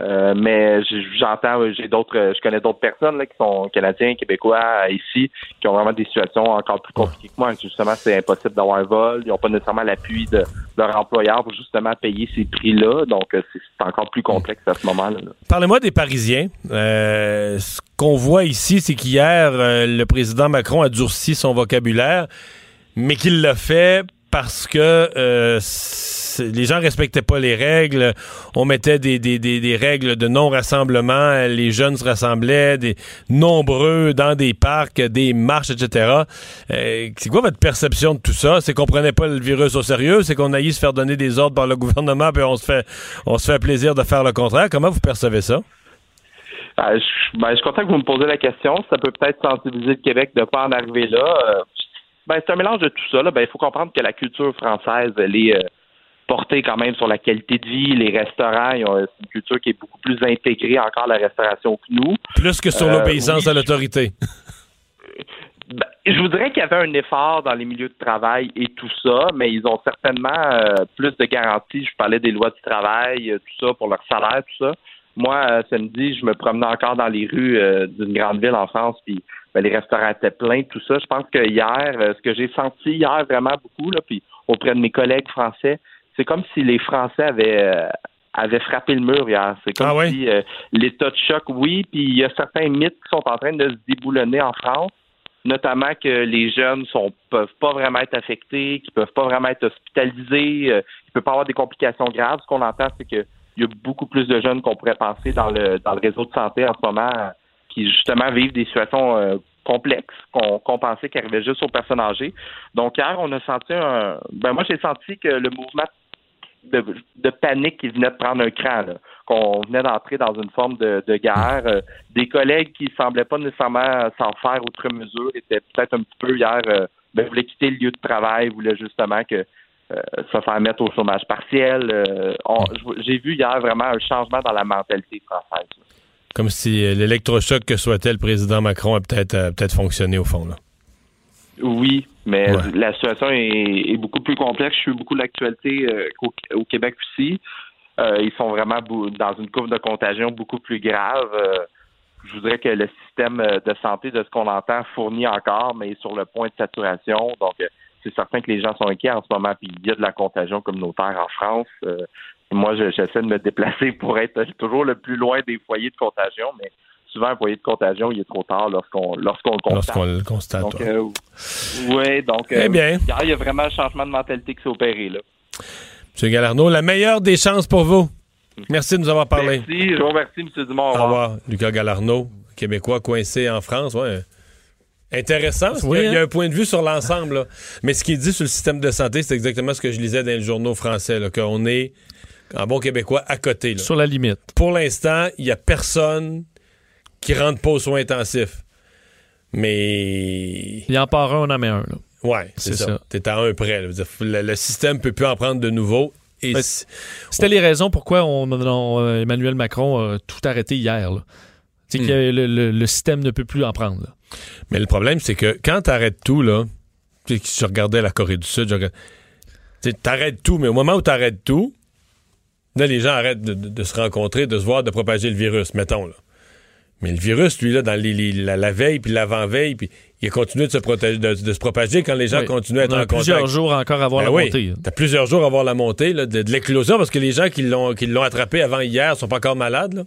[SPEAKER 7] Euh, mais j'entends, euh, j'ai d'autres, euh, je connais d'autres personnes là, qui sont canadiens, québécois ici, qui ont vraiment des situations encore plus compliquées que moi. Justement, c'est impossible d'avoir un vol. Ils n'ont pas nécessairement l'appui de leur employeur pour justement payer ces prix-là. Donc, c'est encore plus complexe à ce moment-là. là.
[SPEAKER 1] Parlez-moi des Parisiens. Euh, ce qu'on voit ici, c'est qu'hier, le président Macron a durci son vocabulaire, mais qu'il l'a fait parce que euh, les gens respectaient pas les règles. On mettait des, règles de non-rassemblement. Les jeunes se rassemblaient, nombreux dans des parcs, des marches, etc. Euh, c'est quoi votre perception de tout ça? C'est qu'on prenait pas le virus au sérieux? C'est qu'on aille se faire donner des ordres par le gouvernement puis on se fait on se fait plaisir de faire le contraire? Comment vous percevez ça?
[SPEAKER 7] Euh, je, ben, je suis content que vous me posez la question. Ça peut peut-être sensibiliser le Québec de ne pas en arriver là. Euh, ben, c'est un mélange de tout ça. là. Ben, il faut comprendre que la culture française, elle est euh, portée quand même sur la qualité de vie. Les restaurants, ils ont- c'est une culture qui est beaucoup plus intégrée encore à la restauration que nous.
[SPEAKER 1] Plus que sur
[SPEAKER 7] Euh,
[SPEAKER 1] l'obéissance
[SPEAKER 7] oui.
[SPEAKER 1] à l'autorité.
[SPEAKER 7] Ben, je voudrais qu'il y avait un effort dans les milieux de travail et tout ça, mais ils ont certainement euh, plus de garanties. Je parlais des lois du travail, euh, tout ça, pour leur salaire, tout ça. Moi, euh, samedi, je me promenais encore dans les rues d'une grande ville en France, puis ben, les restaurants étaient pleins, tout ça. Je pense que hier, ce que j'ai senti hier vraiment beaucoup, là, puis auprès de mes collègues français, c'est comme si les Français avaient frappé le mur hier. C'est comme
[SPEAKER 1] Ah
[SPEAKER 7] si l'état de choc, oui, puis il y a certains mythes qui sont en train de se déboulonner en France notamment que les jeunes sont peuvent pas vraiment être affectés, qu'ils peuvent pas vraiment être hospitalisés, euh, il peut pas avoir des complications graves. Ce qu'on entend, c'est qu'il y a beaucoup plus de jeunes qu'on pourrait penser dans le dans le réseau de santé en ce moment qui justement vivent des situations euh, complexes qu'on pensait qui arrivaient juste aux personnes âgées. Donc hier, on a senti un ben moi j'ai senti que le mouvement de, panique qui venait de prendre un cran, qu'on venait d'entrer dans une forme de, guerre. Euh, des collègues qui semblaient pas nécessairement s'en faire outre mesure étaient peut-être un petit peu hier, euh, ben, voulaient quitter le lieu de travail, voulaient justement que se faire mettre au chômage partiel. J'ai vu hier vraiment un changement dans la mentalité française.
[SPEAKER 1] Comme si l'électrochoc que souhaitait le président Macron a peut-être peut-être fonctionné au fond. Là.
[SPEAKER 7] Oui, mais la situation est, beaucoup plus complexe. Je suis beaucoup l'actualité euh, au, Québec aussi. Euh, ils sont vraiment dans une courbe de contagion beaucoup plus grave. Euh, je voudrais que le système de santé, de ce qu'on entend, fournit encore, mais est sur le point de saturation. Donc, c'est certain que les gens sont inquiets en ce moment. Puis il y a de la contagion communautaire en France. moi, j'essaie de me déplacer pour être toujours le plus loin des foyers de contagion, mais souvent un foyer de contagion, il est trop tard lorsqu'on lorsqu'on le constate.
[SPEAKER 1] Lorsqu'on le constate.
[SPEAKER 7] Donc, euh, oui, donc
[SPEAKER 1] eh bien.
[SPEAKER 7] il y a vraiment un changement de mentalité qui s'est opéré là.
[SPEAKER 1] M. Galarno, la meilleure des chances pour vous. Merci de nous avoir parlé.
[SPEAKER 7] Merci, je vous remercie, M. Dumont. Au revoir.
[SPEAKER 1] Au revoir. Lucas Galarno, Québécois coincé en France. Ouais. Intéressant. il, y a, hein? un point de vue sur l'ensemble. Mais ce qu'il dit sur le système de santé, c'est exactement ce que je lisais dans les journaux français, qu'on est, en bon québécois, à côté.
[SPEAKER 2] Sur la limite.
[SPEAKER 1] Pour l'instant, il n'y a personne qui rentrent pas aux soins intensifs. Mais.
[SPEAKER 2] Il en part un, on en met un. Là.
[SPEAKER 1] Ouais, c'est ça. T'es à un près. Le, le, système peut plus en prendre de nouveau.
[SPEAKER 2] Ben, c'était les raisons pourquoi on, Emmanuel Macron a tout arrêté hier. C'est hmm. que le, système ne peut plus en prendre.
[SPEAKER 1] Mais le problème, c'est que quand tu arrêtes tout, là, si je regardais la Corée du Sud, tu arrêtes tout, mais au moment où tu arrêtes tout, là, les gens arrêtent de, de, se rencontrer, de se voir, de propager le virus, mettons. Là. Mais le virus, lui, là, dans la, veille puis l'avant-veille, puis il a continué de se, protéger, de, se propager quand les gens continuent à être en contact.
[SPEAKER 2] plusieurs jours encore à voir ben la montée.
[SPEAKER 1] T'as plusieurs jours à voir la montée de, l'éclosion parce que les gens qui l'ont, qui l'ont attrapé avant hier sont pas encore malades.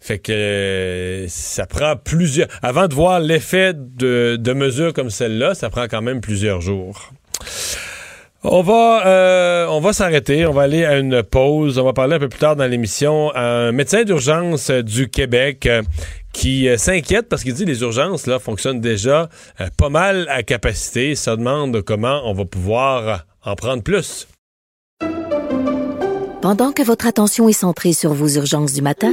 [SPEAKER 1] Fait que ça prend plusieurs. Avant de voir l'effet de, de mesures comme celle-là, ça prend quand même plusieurs jours. On va, euh, va s'arrêter. On va aller à une pause. On va parler un peu plus tard dans l'émission à un médecin d'urgence du Québec euh, qui euh, s'inquiète parce qu'il dit que les urgences là fonctionnent déjà pas mal à capacité. Se demande comment on va pouvoir en prendre plus.
[SPEAKER 8] Pendant que votre attention est centrée sur vos urgences du matin,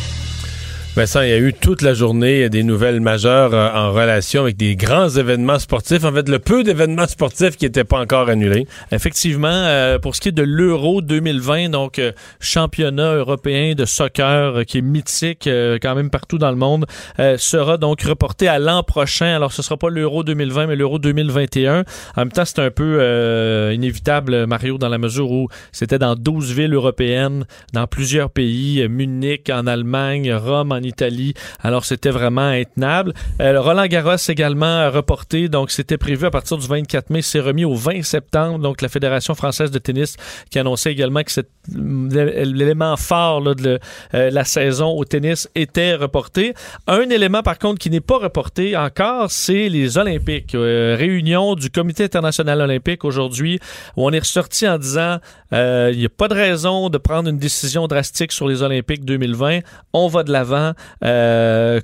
[SPEAKER 1] Vincent, il y a eu toute la journée des nouvelles majeures euh, en relation avec des grands événements sportifs. En fait, le peu d'événements sportifs qui n'étaient pas encore annulés.
[SPEAKER 2] Effectivement, euh, pour ce qui est de l'Euro 2020, donc euh, championnat européen de soccer qui est mythique quand même partout dans le monde, sera donc reporté à l'an prochain. Alors, ce sera pas l'Euro 2020, mais l'Euro 2021. En même temps, c'est un peu inévitable, Mario, dans la mesure où c'était dans 12 villes européennes, dans plusieurs pays, Munich en Allemagne, Rome en Italie. Alors, c'était vraiment intenable. Euh, Roland Garros également reporté, donc c'était prévu à partir du 24 mai, c'est remis au 20 septembre. Donc, la Fédération française de tennis qui annonçait également que l'élément fort là, de euh, la saison au tennis était reporté. Un élément, par contre, qui n'est pas reporté encore, c'est les Olympiques. Euh, réunion du Comité international olympique aujourd'hui, où on est ressorti en disant euh, il n'y a pas de raison de prendre une décision drastique sur les Olympiques 2020. On va de l'avant,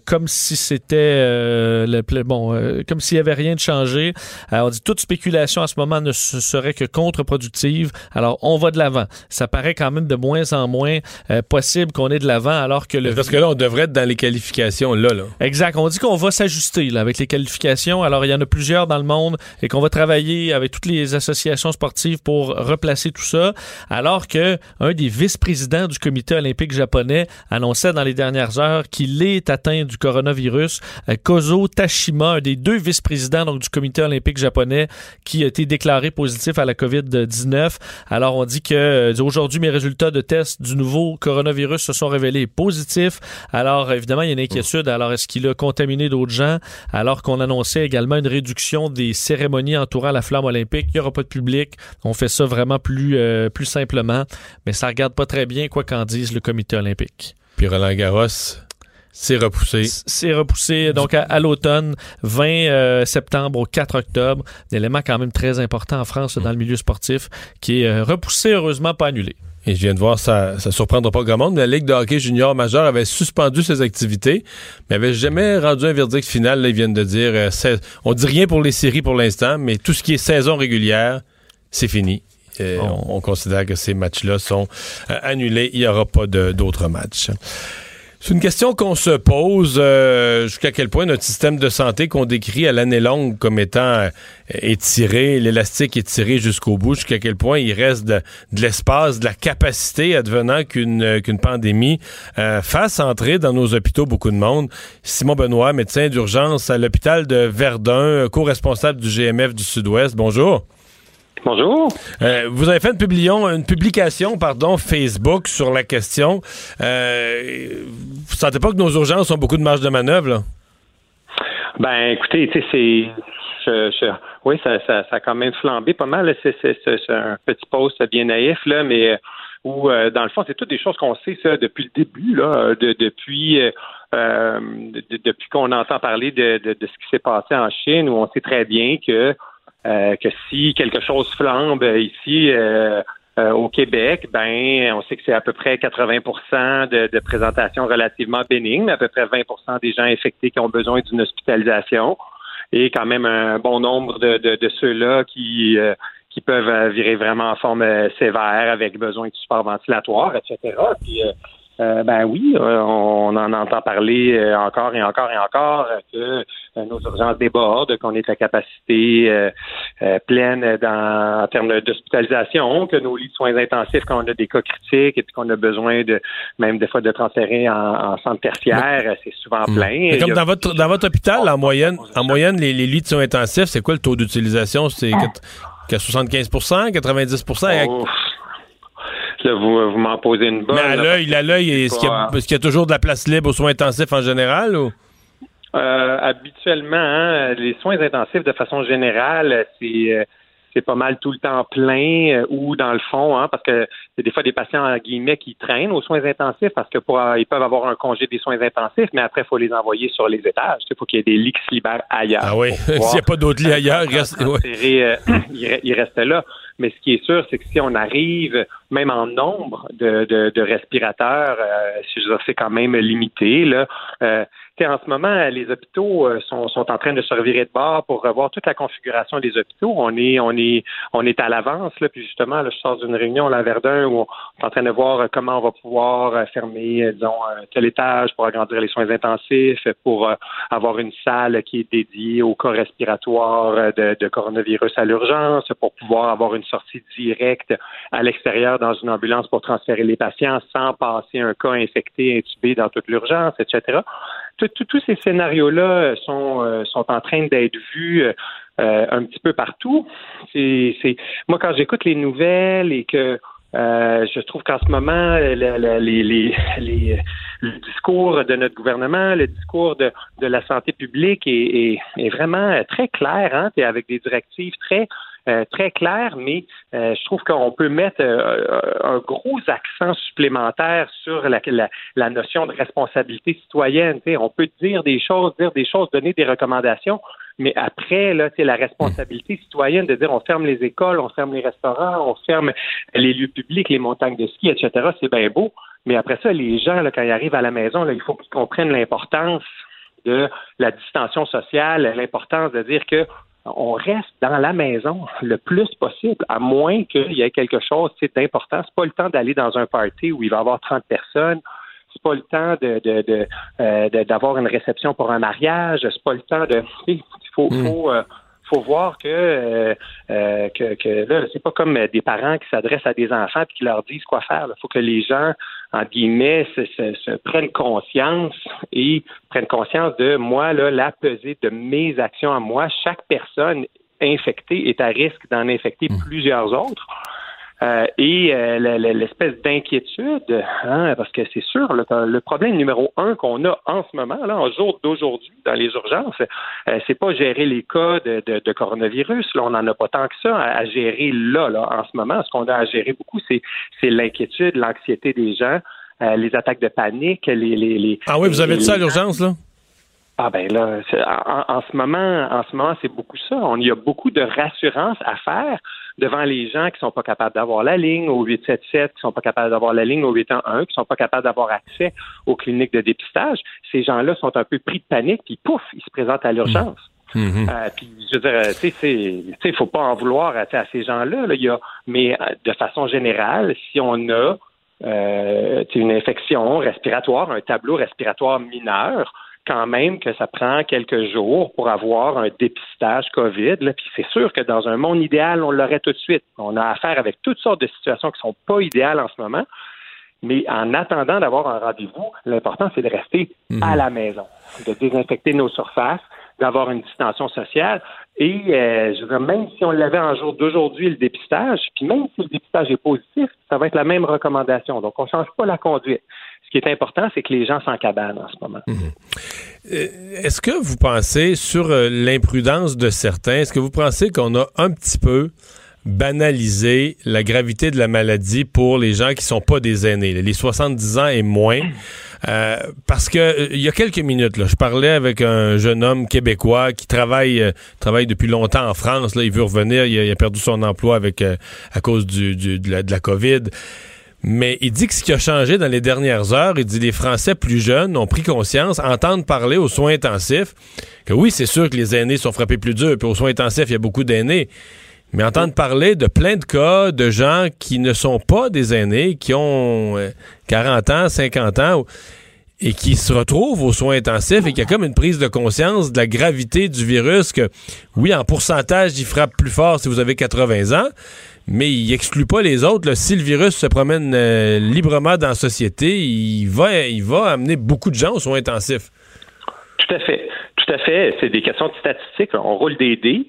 [SPEAKER 2] comme si c'était le bon, comme s'il y avait rien de changé. on dit toute spéculation à ce moment ne serait que contre-productive. Alors on va de l'avant. Ça paraît quand même de moins en moins possible qu'on ait de l'avant alors que le...
[SPEAKER 1] Parce que là, on devrait être dans les qualifications, là. là.
[SPEAKER 2] Exact. On dit qu'on va s'ajuster avec les qualifications. Alors, il y en a plusieurs dans le monde et qu'on va travailler avec toutes les associations sportives pour replacer tout ça. Alors que un des vice-présidents du comité olympique japonais annonçait dans les dernières heures qu'il est atteint du coronavirus. Euh, Kozo Tashima, un des deux vice-présidents du comité olympique japonais qui a été déclaré positif à la COVID-19. Alors, on dit que euh, aujourd'hui, mes résultats de test du nouveau coronavirus se sont révélés positifs. Alors, évidemment, il y a une inquiétude. Alors, est-ce qu'il a contaminé d'autres gens? Alors qu'on annonçait également une réduction des cérémonies entourant la flamme olympique. Il n'y aura pas de public. On fait ça vraiment plus, euh, plus simplement. Mais ça regarde pas très bien quoi qu'en dise le comité olympique.
[SPEAKER 1] Puis Roland Garros, c'est repoussé.
[SPEAKER 2] C'est repoussé donc à, l'automne, 20 euh, septembre au 4 octobre. Un élément quand même très important en France dans le milieu sportif qui est euh, repoussé, heureusement pas annulé.
[SPEAKER 1] Et je viens de voir, ça ça surprendra pas grand monde, mais la Ligue de hockey junior majeur avait suspendu ses activités, mais avait jamais rendu un verdict final. Là, ils viennent de dire, euh, on dit rien pour les séries pour l'instant, mais tout ce qui est saison régulière, c'est fini. on, considère que ces matchs-là sont euh, annulés. Il n'y aura pas d'autres matchs. C'est une question qu'on se pose euh, jusqu'à quel point notre système de santé qu'on décrit à l'année longue comme étant euh, étiré, l'élastique est tiré jusqu'au bout, jusqu'à quel point il reste de, l'espace, de la capacité advenant qu'une euh, qu'une pandémie fasse entrer dans nos hôpitaux beaucoup de monde. Simon Benoît, médecin d'urgence à l'hôpital de Verdun, co-responsable du GMF du Sud-Ouest. Bonjour.
[SPEAKER 9] Bonjour.
[SPEAKER 1] Euh, vous avez fait une, une, publication pardon, Facebook sur la question. Euh, vous ne sentez pas que nos urgences ont beaucoup de marge de manœuvre? Là?
[SPEAKER 9] Ben, écoutez, tu sais, c'est. oui, ça, ça, ça, a quand même flambé pas mal. C'est un petit post bien naïf, là, mais euh, où, euh, dans le fond, c'est toutes des choses qu'on sait ça, depuis le début, là, de, depuis. Euh, depuis qu'on entend parler de, de, de ce qui s'est passé en Chine, où on sait très bien que que si quelque chose flambe ici euh, euh, au Québec, ben on sait que c'est à peu près 80% de, de présentations relativement bénignes, à peu près 20% des gens infectés qui ont besoin d'une hospitalisation et quand même un bon nombre de, de, ceux-là qui qui peuvent virer vraiment en forme sévère avec besoin de support ventilatoire, etc. Euh, ben oui, euh, on en entend parler euh, encore et encore et encore que nos urgences débordent, qu'on est à capacité pleine dans, en termes d'hospitalisation, que nos lits de soins intensifs, quand on a des cas critiques et puis qu'on a besoin de même des fois de transférer en, centre tertiaire, c'est souvent hmm. plein.
[SPEAKER 1] comme dans votre dans votre hôpital, en moyenne, en moyenne, les, lits de soins intensifs, c'est quoi le taux d'utilisation? C'est 75% 90
[SPEAKER 9] vous, vous m'en posez une bonne.
[SPEAKER 1] Mais à l'œil, à l'œil, est-ce qu'il y, a toujours de la place libre aux soins intensifs en général ou?
[SPEAKER 9] Euh, habituellement, hein, les soins intensifs, de façon générale, c'est euh, c'est pas mal tout le temps plein euh, ou dans le fond, hein, parce que c'est des fois des patients en guillemets qui traînent aux soins intensifs parce que pour, ils peuvent avoir un congé des soins intensifs, mais après il faut les envoyer sur les étages. Il faut qu'il y ait des lits qui se libèrent ailleurs.
[SPEAKER 1] Ah oui. S'il n'y a pas d'autres lits ailleurs, il reste,
[SPEAKER 9] il reste là. Mais ce qui est sûr, c'est que si on arrive, même en nombre de, de, respirateurs, euh, c'est quand même limité. Là. Euh, en ce moment, les hôpitaux euh, sont, sont en train de se revirer de bord pour revoir toute la configuration des hôpitaux. On est, on est, on est à l'avance. Là, puis justement, là, je sors d'une réunion à Verdun où on est en train de voir comment on va pouvoir fermer, disons, tel étage pour agrandir les soins intensifs, pour avoir une salle qui est dédiée au cas respiratoire de, de coronavirus à l'urgence, pour pouvoir avoir une sortie directe à l'extérieur dans une ambulance pour transférer les patients sans passer un cas infecté, intubé dans toute l'urgence, etc. Tous ces scénarios-là sont, euh, sont en train d'être vus euh, un petit peu partout. Moi, quand j'écoute les nouvelles et que Euh, je trouve qu'en ce moment, le, le- les, les, les- le discours de notre gouvernement, le discours de, de la santé publique est, vraiment très clair, hein, avec des directives très euh, très claires, mais euh, je trouve qu'on peut mettre euh, un gros accent supplémentaire sur la, la, la notion de responsabilité citoyenne. On peut dire des choses, dire des choses, donner des recommandations, mais après, là, c'est la responsabilité citoyenne de dire on ferme les écoles, on ferme les restaurants, on ferme les lieux publics, les montagnes de ski, etc. C'est bien beau. Mais après ça, les gens, là, quand ils arrivent à la maison, là, il faut qu'ils comprennent l'importance de la distanciation sociale, l'importance de dire que on reste dans la maison le plus possible, à moins qu'il y ait quelque chose d'important. C'est pas le temps d'aller dans un party où il va y avoir 30 personnes. C'est pas le temps de, de, de, euh, de- d'avoir une réception pour un mariage. C'est pas le temps de. Il faut, faut, euh, faut voir que, euh, euh, que, que là, c'est pas comme euh, des parents qui s'adressent à des enfants et qui leur disent quoi faire. Il faut que les gens, en guillemets, se, se- se prennent conscience et prennent conscience de moi, là, la pesée de mes actions à moi. Chaque personne infectée est à risque d'en infecter plusieurs autres. Euh, et euh, le- le- l'espèce d'inquiétude, hein, parce que c'est sûr, le, le problème numéro un qu'on a en ce moment, là, en jour d'aujourd'hui, dans les urgences, euh, c'est pas gérer les cas de, de- de coronavirus. Là, on n'en a pas tant que ça à, à gérer là, là, en ce moment. Ce qu'on a à gérer beaucoup, c'est, l'inquiétude, l'anxiété des gens, euh, les attaques de panique, les, les, les
[SPEAKER 1] Ah oui, vous avez dit ça à l'urgence, là?
[SPEAKER 9] Ah ben là, en, en ce moment, en ce moment, c'est beaucoup ça. On y a beaucoup de rassurance à faire devant les gens qui sont pas capables d'avoir la ligne au 877, qui sont pas capables d'avoir la ligne au 811, qui sont pas capables d'avoir accès aux cliniques de dépistage. Ces gens-là sont un peu pris de panique, puis pouf, ils se présentent à l'urgence.
[SPEAKER 1] Mhm.
[SPEAKER 9] Euh, puis je veux dire, tu sais, faut pas en vouloir à, à ces gens-là. là. Y a, mais euh, de façon générale, si on a euh, une infection respiratoire, un tableau respiratoire mineur, quand même que ça prend quelques jours pour avoir un dépistage COVID. Là. Puis c'est sûr que dans un monde idéal, on l'aurait tout de suite. On a affaire avec toutes sortes de situations qui sont pas idéales en ce moment. Mais en attendant d'avoir un rendez-vous, l'important, c'est de rester à la maison, de désinfecter nos surfaces, d'avoir une distanciation sociale. Et euh, je veux dire, même si on l'avait en jour d'aujourd'hui, le dépistage, puis même si le dépistage est positif, ça va être la même recommandation. Donc, on ne change pas la conduite. Ce qui est important, c'est que les gens s'en cabanent en ce moment.
[SPEAKER 1] Euh, Est-ce que vous pensez, sur euh, l'imprudence de certains, est-ce que vous pensez qu'on a un petit peu banalisé la gravité de la maladie pour les gens qui sont pas des aînés, les 70 ans et moins? Euh, parce que il y a quelques minutes, je parlais avec un jeune homme québécois qui travaille travaille depuis longtemps en France. Là, il veut revenir, il a, perdu son emploi avec à cause de, de la COVID. Mais il dit que ce qui a changé dans les dernières heures, il dit les Français plus jeunes ont pris conscience, entendent parler aux soins intensifs, que oui, c'est sûr que les aînés sont frappés plus dur, puis aux soins intensifs, il y a beaucoup d'aînés, mais entendre parler de plein de cas de gens qui ne sont pas des aînés, qui ont euh, 40 ans, 50 ans, et qui se retrouvent aux soins intensifs et qu'il y a comme une prise de conscience de la gravité du virus que, oui, en pourcentage, il frappe plus fort si vous avez 80 ans, mais il exclut pas les autres. Si le virus se promène euh, librement dans la société, il va, il va amener beaucoup de gens aux soins intensifs.
[SPEAKER 9] Tout à fait. Tout à fait. C'est des questions de statistiques. On roule des dés.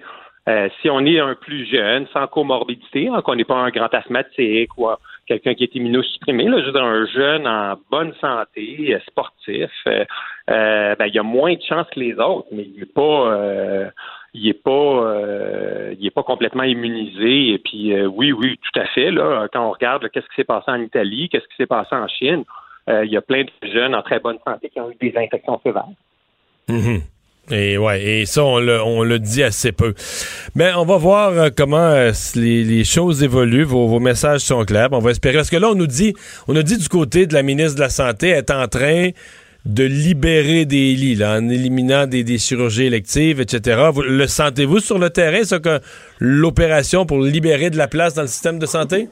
[SPEAKER 9] Euh, si on est un plus jeune, sans comorbidité, hein, qu'on n'est pas un grand asthmatique ou euh, quelqu'un qui est immunosupprimé, là, dire, un jeune en bonne santé, sportif, ben, il y a moins de chances que les autres, mais il n'est pas, il est pas, euh, il est pas complètement immunisé. Et puis, euh, oui, oui, tout à fait. Là, quand on regarde qu'est-ce qui s'est passé en Italie, qu'est-ce qui s'est passé en Chine, euh, il y a plein de jeunes en très bonne santé qui ont eu des infections sévères.
[SPEAKER 1] Mhm. Et ouais, et ça, on le, on le dit assez peu. Mais on va voir comment les, choses évoluent. Vos, messages sont clairs. On va espérer. Parce que là, on nous dit, on a dit du côté de la ministre de la Santé, elle est en train de libérer des lits, en éliminant des, des chirurgies électives, etc. Le sentez-vous sur le terrain, ça, que l'opération pour libérer de la place dans le système de santé?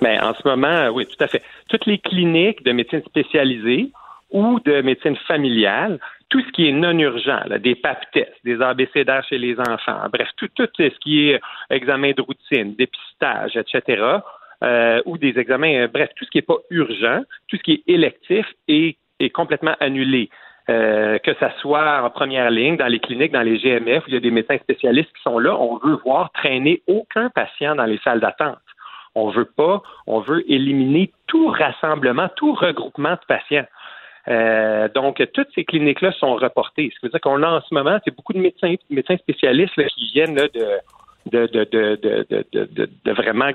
[SPEAKER 9] Mais en ce moment, oui, tout à fait. Toutes les cliniques de médecine spécialisée ou de médecine familiale, tout ce qui est non urgent, des pap tests, des ABCDR chez les enfants, bref, tout, tout ce qui est examen de routine, dépistage, etc., euh, ou des examens, euh, bref, tout ce qui n'est pas urgent, tout ce qui est électif est, est complètement annulé. Euh, que ça soit en première ligne, dans les cliniques, dans les GMF, où il y a des médecins spécialistes qui sont là, on veut voir traîner aucun patient dans les salles d'attente. On veut pas, on veut éliminer tout rassemblement, tout regroupement de patients. Euh, donc, toutes ces cliniques-là sont reportées. Ce qui veut dire qu'on a en ce moment, c'est beaucoup de médecins, médecins spécialistes là, qui viennent là, de, de, de, de, de, de, vraiment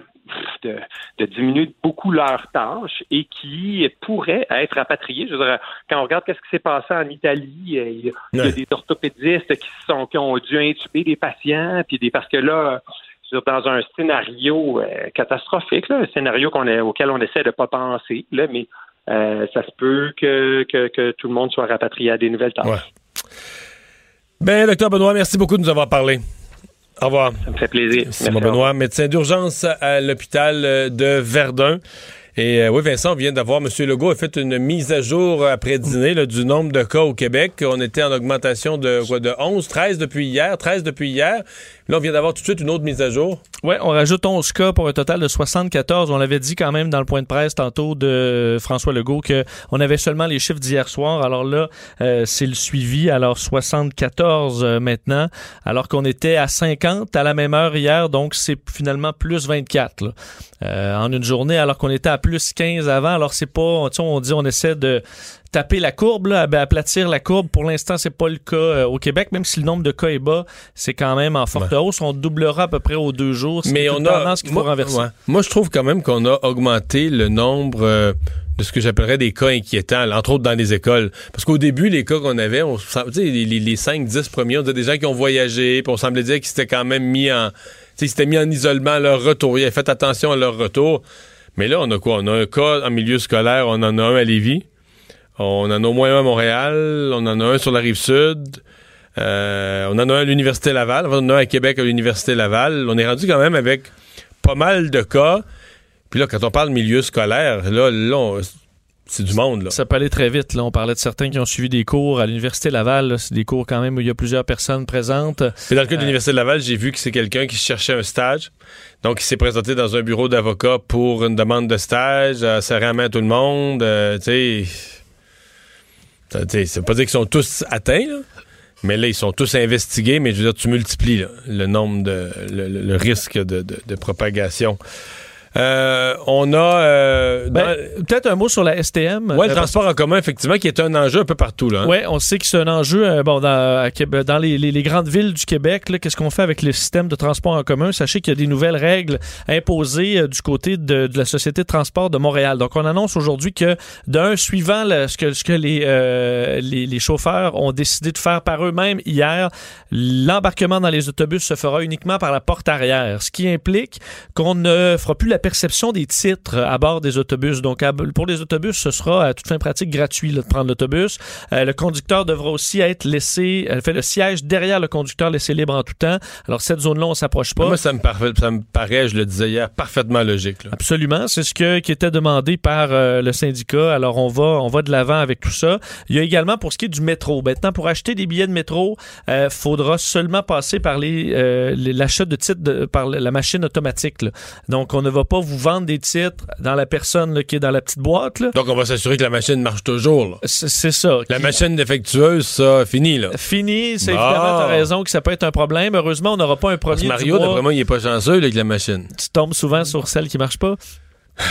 [SPEAKER 9] de, diminuer beaucoup leurs tâches et qui pourraient être rapatriés. Je veux dire, quand on regarde qu'est-ce qui s'est passé en Italie, euh, il y a, des orthopédistes qui sont qui ont dû intuber des patients, puis des parce que là, dans un scénario euh, catastrophique, là, un scénario qu'on auquel on essaie de pas penser, là, mais euh, ça se peut que, que, que, tout le monde soit rapatrié à des nouvelles tâches.
[SPEAKER 1] Ouais. Ben, docteur Benoît, merci beaucoup de nous avoir parlé. Au revoir.
[SPEAKER 9] Ça me fait plaisir.
[SPEAKER 1] Simon Benoît, médecin d'urgence à l'hôpital de Verdun. Et euh, oui, Vincent, on vient d'avoir, M. Legault a fait une mise à jour après dîner là, du nombre de cas au Québec. On était en augmentation de quoi, de 11, 13 depuis hier, 13 depuis hier. Là, on vient d'avoir tout de suite une autre mise à jour.
[SPEAKER 2] Oui, on rajoute 11 cas pour un total de 74. On l'avait dit quand même dans le point de presse tantôt de François Legault qu'on avait seulement les chiffres d'hier soir. Alors là, euh, c'est le suivi. Alors 74 euh, maintenant, alors qu'on était à 50 à la même heure hier. Donc c'est finalement plus 24 euh, en une journée, alors qu'on était à plus 15 avant. Alors c'est pas, on dit on essaie de taper la courbe, là, aplatir la courbe. Pour l'instant, c'est pas le cas euh, au Québec, même si le nombre de cas est bas, c'est quand même en forte hausse. On doublera à peu près aux deux jours.
[SPEAKER 1] Mais on a
[SPEAKER 2] qu'il faut renverser.
[SPEAKER 1] Moi, je trouve quand même qu'on a augmenté le nombre. Euh, de ce que j'appellerais des cas inquiétants, entre autres dans les écoles. Parce qu'au début, les cas qu'on avait, on, les, les, les 5-10 premiers, on disait des gens qui ont voyagé, puis on semblait dire qu'ils s'étaient quand même mis en... Ils s'étaient mis en isolement à leur retour. Ils avaient fait attention à leur retour. Mais là, on a quoi? On a un cas en milieu scolaire, on en a un à Lévis. On en a au moins un à Montréal, on en a un sur la rive sud. Euh, on en a un à l'Université Laval, on en a un à Québec à l'Université Laval. On est rendu quand même avec pas mal de cas. Puis là, quand on parle milieu scolaire, là, là c'est du monde. Là.
[SPEAKER 2] Ça peut aller très vite. Là. On parlait de certains qui ont suivi des cours à l'Université Laval. C'est des cours quand même où il y a plusieurs personnes présentes.
[SPEAKER 1] Et dans le cas de euh, l'Université Laval, j'ai vu que c'est quelqu'un qui cherchait un stage. Donc, il s'est présenté dans un bureau d'avocat pour une demande de stage. Euh, ça ramène tout le monde. Euh, tu sais ça veut pas dire qu'ils sont tous atteints, mais là, ils sont tous investigués, mais je veux dire, tu multiplies le nombre de. le, risque de propagation. Euh, on a euh,
[SPEAKER 2] ben, peut-être un mot sur la STM.
[SPEAKER 1] Oui, le euh, transport en commun, effectivement, qui est un enjeu un peu partout. Là,
[SPEAKER 2] hein. Oui, on sait que c'est un enjeu bon, dans, dans les, grandes villes du Québec. Qu'est-ce qu'on fait avec le système de transport en commun? Sachez qu'il y a des nouvelles règles imposées du côté de, la Société de transport de Montréal. Donc, on annonce aujourd'hui que, d'un, suivant ce que, ce que les, les, les, chauffeurs ont décidé de faire par eux-mêmes hier, l'embarquement dans les autobus se fera uniquement par la porte arrière, ce qui implique qu'on ne fera plus la perception des titres à bord des autobus. Donc, pour les autobus, ce sera à toute fin pratique gratuit de prendre l'autobus. Euh, le conducteur devra aussi être laissé, elle fait le siège derrière le conducteur laissé libre en tout temps. Alors, cette zone-là, on s'approche pas.
[SPEAKER 1] Moi, ça me, paraît, ça me paraît, je le disais hier, parfaitement logique.
[SPEAKER 2] Absolument. C'est ce que, qui était demandé par euh, le syndicat. Alors, on va, on va de l'avant avec tout ça. Il y a également pour ce qui est du métro. Maintenant, pour acheter des billets de métro, il euh, faudra seulement passer par les, l'achat de titres par la machine automatique. Donc, on ne va pas vous vendre des titres dans la personne qui est dans la petite boîte.
[SPEAKER 1] Donc, on va s'assurer que la machine marche toujours.
[SPEAKER 2] C'est ça.
[SPEAKER 1] La machine défectueuse, ça, fini. Là.
[SPEAKER 2] Fini, c'est évidemment, tu raison que ça peut être un problème. Heureusement, on n'aura pas un premier.
[SPEAKER 1] Parce Mario, d'après moi, il n'est pas chanceux avec la machine.
[SPEAKER 2] Tu tombes souvent sur celle qui marche pas.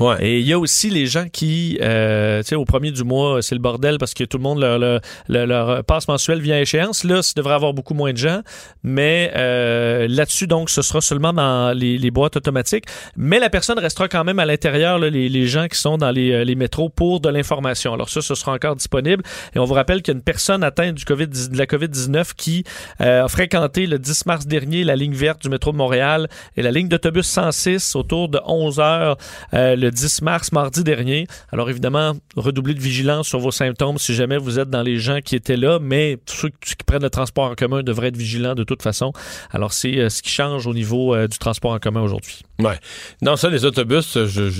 [SPEAKER 1] Ouais.
[SPEAKER 2] Et il y a aussi les gens qui, euh, tu sais, au premier du mois, c'est le bordel parce que tout le monde, leur, leur, leur, passe mensuel vient à échéance. Là, ça devrait avoir beaucoup moins de gens. Mais euh, là-dessus, donc, ce sera seulement dans les, les, boîtes automatiques. Mais la personne restera quand même à l'intérieur, les, les, gens qui sont dans les, les métros pour de l'information. Alors ça, ce sera encore disponible. Et on vous rappelle qu'il y a une personne atteinte du COVID, de la COVID-19 qui euh, a fréquenté le 10 mars dernier la ligne verte du métro de Montréal et la ligne d'autobus 106 autour de 11 heures euh, le 10 mars, mardi dernier. Alors évidemment, redoublez de vigilance sur vos symptômes si jamais vous êtes dans les gens qui étaient là, mais ceux qui prennent le transport en commun devraient être vigilants de toute façon. Alors c'est euh, ce qui change au niveau euh, du transport en commun aujourd'hui.
[SPEAKER 1] Ouais. Dans ça, les autobus,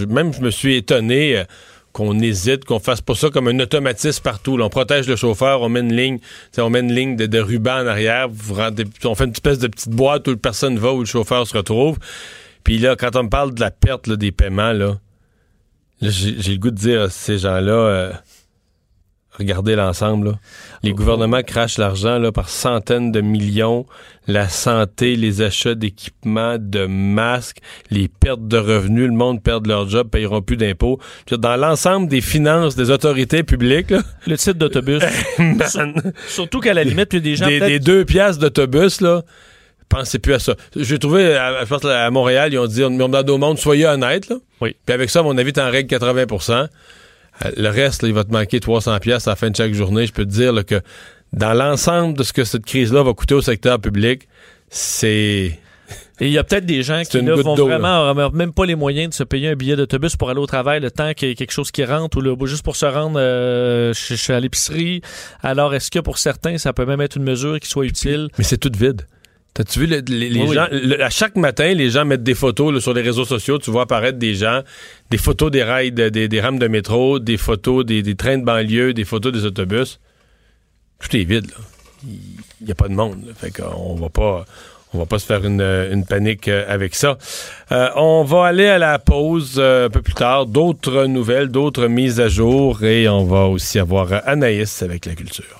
[SPEAKER 1] même je me suis étonné qu'on hésite, qu'on fasse pas ça comme un automatisme partout. on protège le chauffeur, on met une ligne, on met une ligne de, ruban en arrière, on fait une espèce de petite boîte où personne va, où le chauffeur se retrouve. Puis là, quand on me parle de la perte des paiements, là, j'ai le goût de dire à ces gens-là, euh, regardez l'ensemble. là. Les gouvernements crachent l'argent là, par centaines de millions. La santé, les achats d'équipements, de masques, les pertes de revenus, le monde perd leur job, payeront plus d'impôts. Dans l'ensemble des finances des autorités publiques, là,
[SPEAKER 2] Le titre d'autobus. Surtout qu'à la limite, il y a des gens
[SPEAKER 1] des, des deux piastres d'autobus, là, pensez plus à ça. J'ai trouvé, à, je pense, à Montréal, ils ont dit, on demande au monde, soyez honnête, là.
[SPEAKER 2] Oui.
[SPEAKER 1] Puis avec ça, à mon avis, t'es en règle 80% Euh, Le reste, là, il va te manquer 300 pièces à la fin de chaque journée. Je peux te dire là, que dans l'ensemble de ce que cette crise-là va coûter au secteur public, c'est...
[SPEAKER 2] Et il y a peut-être des gens qui
[SPEAKER 1] goutte
[SPEAKER 2] vont vraiment même pas les moyens de se payer un billet d'autobus pour aller au travail le temps qu'il y ait quelque chose qui rentre ou juste pour se rendre euh, chez, chez- à l'épicerie. Alors, est-ce que pour certains, ça peut même être une mesure qui soit utile?
[SPEAKER 1] Mais c'est tout vide. T'as-tu vu, le- les, les
[SPEAKER 2] Oui, oui.
[SPEAKER 1] gens, le- à chaque matin, les gens mettent des photos là, sur les réseaux sociaux. Tu vois apparaître des gens, des photos des rails, de- des, des rames de métro, des photos des, des trains de banlieue, des photos des autobus. Tout est vide, là. Il n'y a pas de monde. là. Fait qu'on va pas... On va pas se faire une, une panique euh, avec ça. Euh, on va aller à la pause euh, un peu plus tard. D'autres nouvelles, d'autres mises à jour et on va aussi avoir Anaïs avec la culture.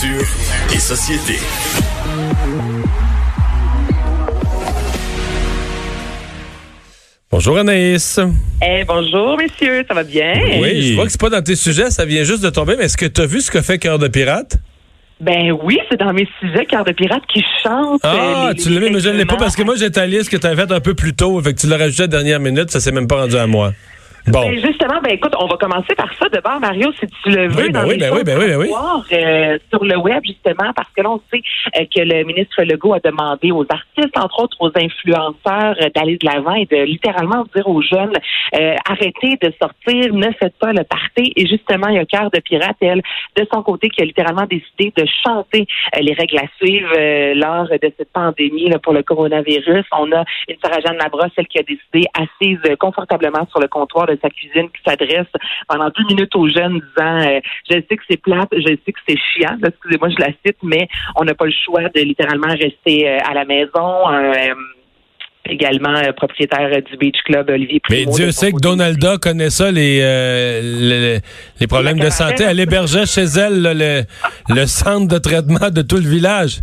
[SPEAKER 10] Culture et société.
[SPEAKER 1] Bonjour Anaïs.
[SPEAKER 11] Eh, bonjour, messieurs, ça va bien?
[SPEAKER 1] Oui, je vois que c'est pas dans tes sujets, ça vient juste de tomber, mais est-ce que tu as vu ce que fait Cœur de Pirate?
[SPEAKER 11] Ben oui, c'est dans mes sujets, Cœur de pirate qui chante.
[SPEAKER 1] Ah,
[SPEAKER 11] euh, les-
[SPEAKER 1] tu l'as mis, mais je ne l'ai pas parce que moi j'ai ta liste que tu avais faite un peu plus tôt, fait que tu l'as rajouté à la dernière minute, ça s'est même pas rendu à moi. Bon.
[SPEAKER 11] Ben, justement, ben écoute, on va commencer par ça. D'abord, Mario, si tu le veux,
[SPEAKER 1] Oui, ben
[SPEAKER 11] dans
[SPEAKER 1] oui, ben oui, ben oui, ben oui.
[SPEAKER 11] à voir, euh, sur le web, justement, parce que là, on sait euh, que le ministre Legault a demandé aux artistes, entre autres aux influenceurs, euh, d'aller de l'avant et de littéralement dire aux jeunes, euh, arrêtez de sortir, ne faites pas le party. Et justement, il y a Cœur de Pirate, elle, de son côté, qui a littéralement décidé de chanter les règles à suivre euh, lors de cette pandémie là, pour le coronavirus. On a une Sarah-Jeanne Labrosse, celle qui a décidé, assise confortablement sur le comptoir de sa cuisine, qui s'adresse pendant deux minutes aux jeunes, disant euh, Je sais que c'est plate, je sais que c'est chiant, excusez-moi, je la cite, mais on n'a pas le choix de littéralement rester euh, à la maison. Euh, également euh, propriétaire du Beach Club, Olivier
[SPEAKER 1] Mais
[SPEAKER 11] Primo,
[SPEAKER 1] Dieu
[SPEAKER 11] de son
[SPEAKER 1] sait que. Donalda connaît ça, les, euh, les, les problèmes de santé. Elle hébergeait chez elle là, le, le centre de traitement de tout le village.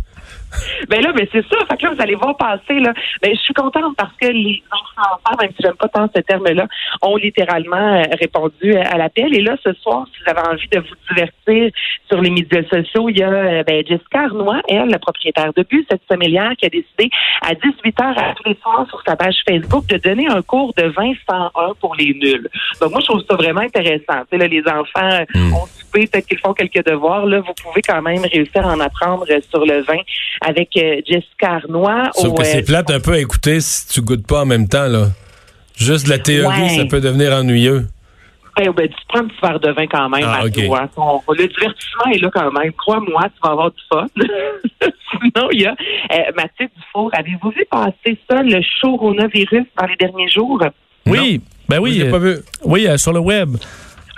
[SPEAKER 11] Ben là, ben c'est ça. Fait que là, vous allez voir passer, là. Ben, je suis contente parce que les enfants, même si j'aime pas tant ce terme-là, ont littéralement euh, répondu à l'appel. Et là, ce soir, si vous avez envie de vous divertir sur les médias sociaux, il y a euh, ben, Jessica Arnois, elle, la propriétaire de bus, cette sommelière, qui a décidé à 18 h à tous les soirs sur sa page Facebook de donner un cours de 20 101 pour les nuls. Donc, moi, je trouve ça vraiment intéressant. Tu sais, là, les enfants euh, ont soupé, peut-être qu'ils font quelques devoirs. Là, vous pouvez quand même réussir à en apprendre sur le vin avec euh, Jessica Arnois.
[SPEAKER 1] Sauf
[SPEAKER 11] au,
[SPEAKER 1] que
[SPEAKER 11] euh,
[SPEAKER 1] c'est plate un peu à écouter si tu goûtes pas en même temps. là. Juste la théorie,
[SPEAKER 11] Ouais.
[SPEAKER 1] ça peut devenir ennuyeux.
[SPEAKER 11] Ben, ben, tu prends un petit verre de vin quand même,
[SPEAKER 1] Ah,
[SPEAKER 11] hein. Ton- le divertissement est là quand même. Crois-moi, tu vas avoir du fun. Sinon, il y a euh, Mathieu Dufour. Avez-vous vu passer ça, le show coronavirus, dans les derniers jours?
[SPEAKER 2] Oui, ben oui. Euh,
[SPEAKER 1] pas vu.
[SPEAKER 2] Oui, euh, sur le web.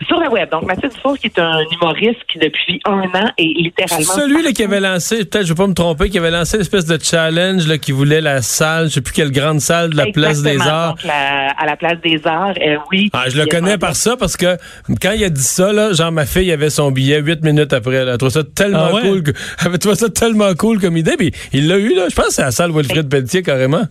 [SPEAKER 11] Sur le web. Donc, Mathieu Dufour, qui est un humoriste qui, depuis un an, est littéralement...
[SPEAKER 1] Celui là, qui avait lancé, peut-être je vais pas me tromper, qui avait lancé l'espèce de challenge là, qui voulait la salle, je sais plus quelle grande salle de la place des arts.
[SPEAKER 11] Donc, la- à la place des arts, euh, oui.
[SPEAKER 1] Ah, je le connais par ça parce que quand il a dit ça, là, genre ma fille avait son billet huit minutes après. Là. Elle trouvait ça tellement
[SPEAKER 2] Ah ouais?
[SPEAKER 1] cool. que- Elle avait trouvé ça tellement cool comme idée. Puis il l'a eu, là. Je pense que c'est à la salle Wilfrid Pelletier carrément.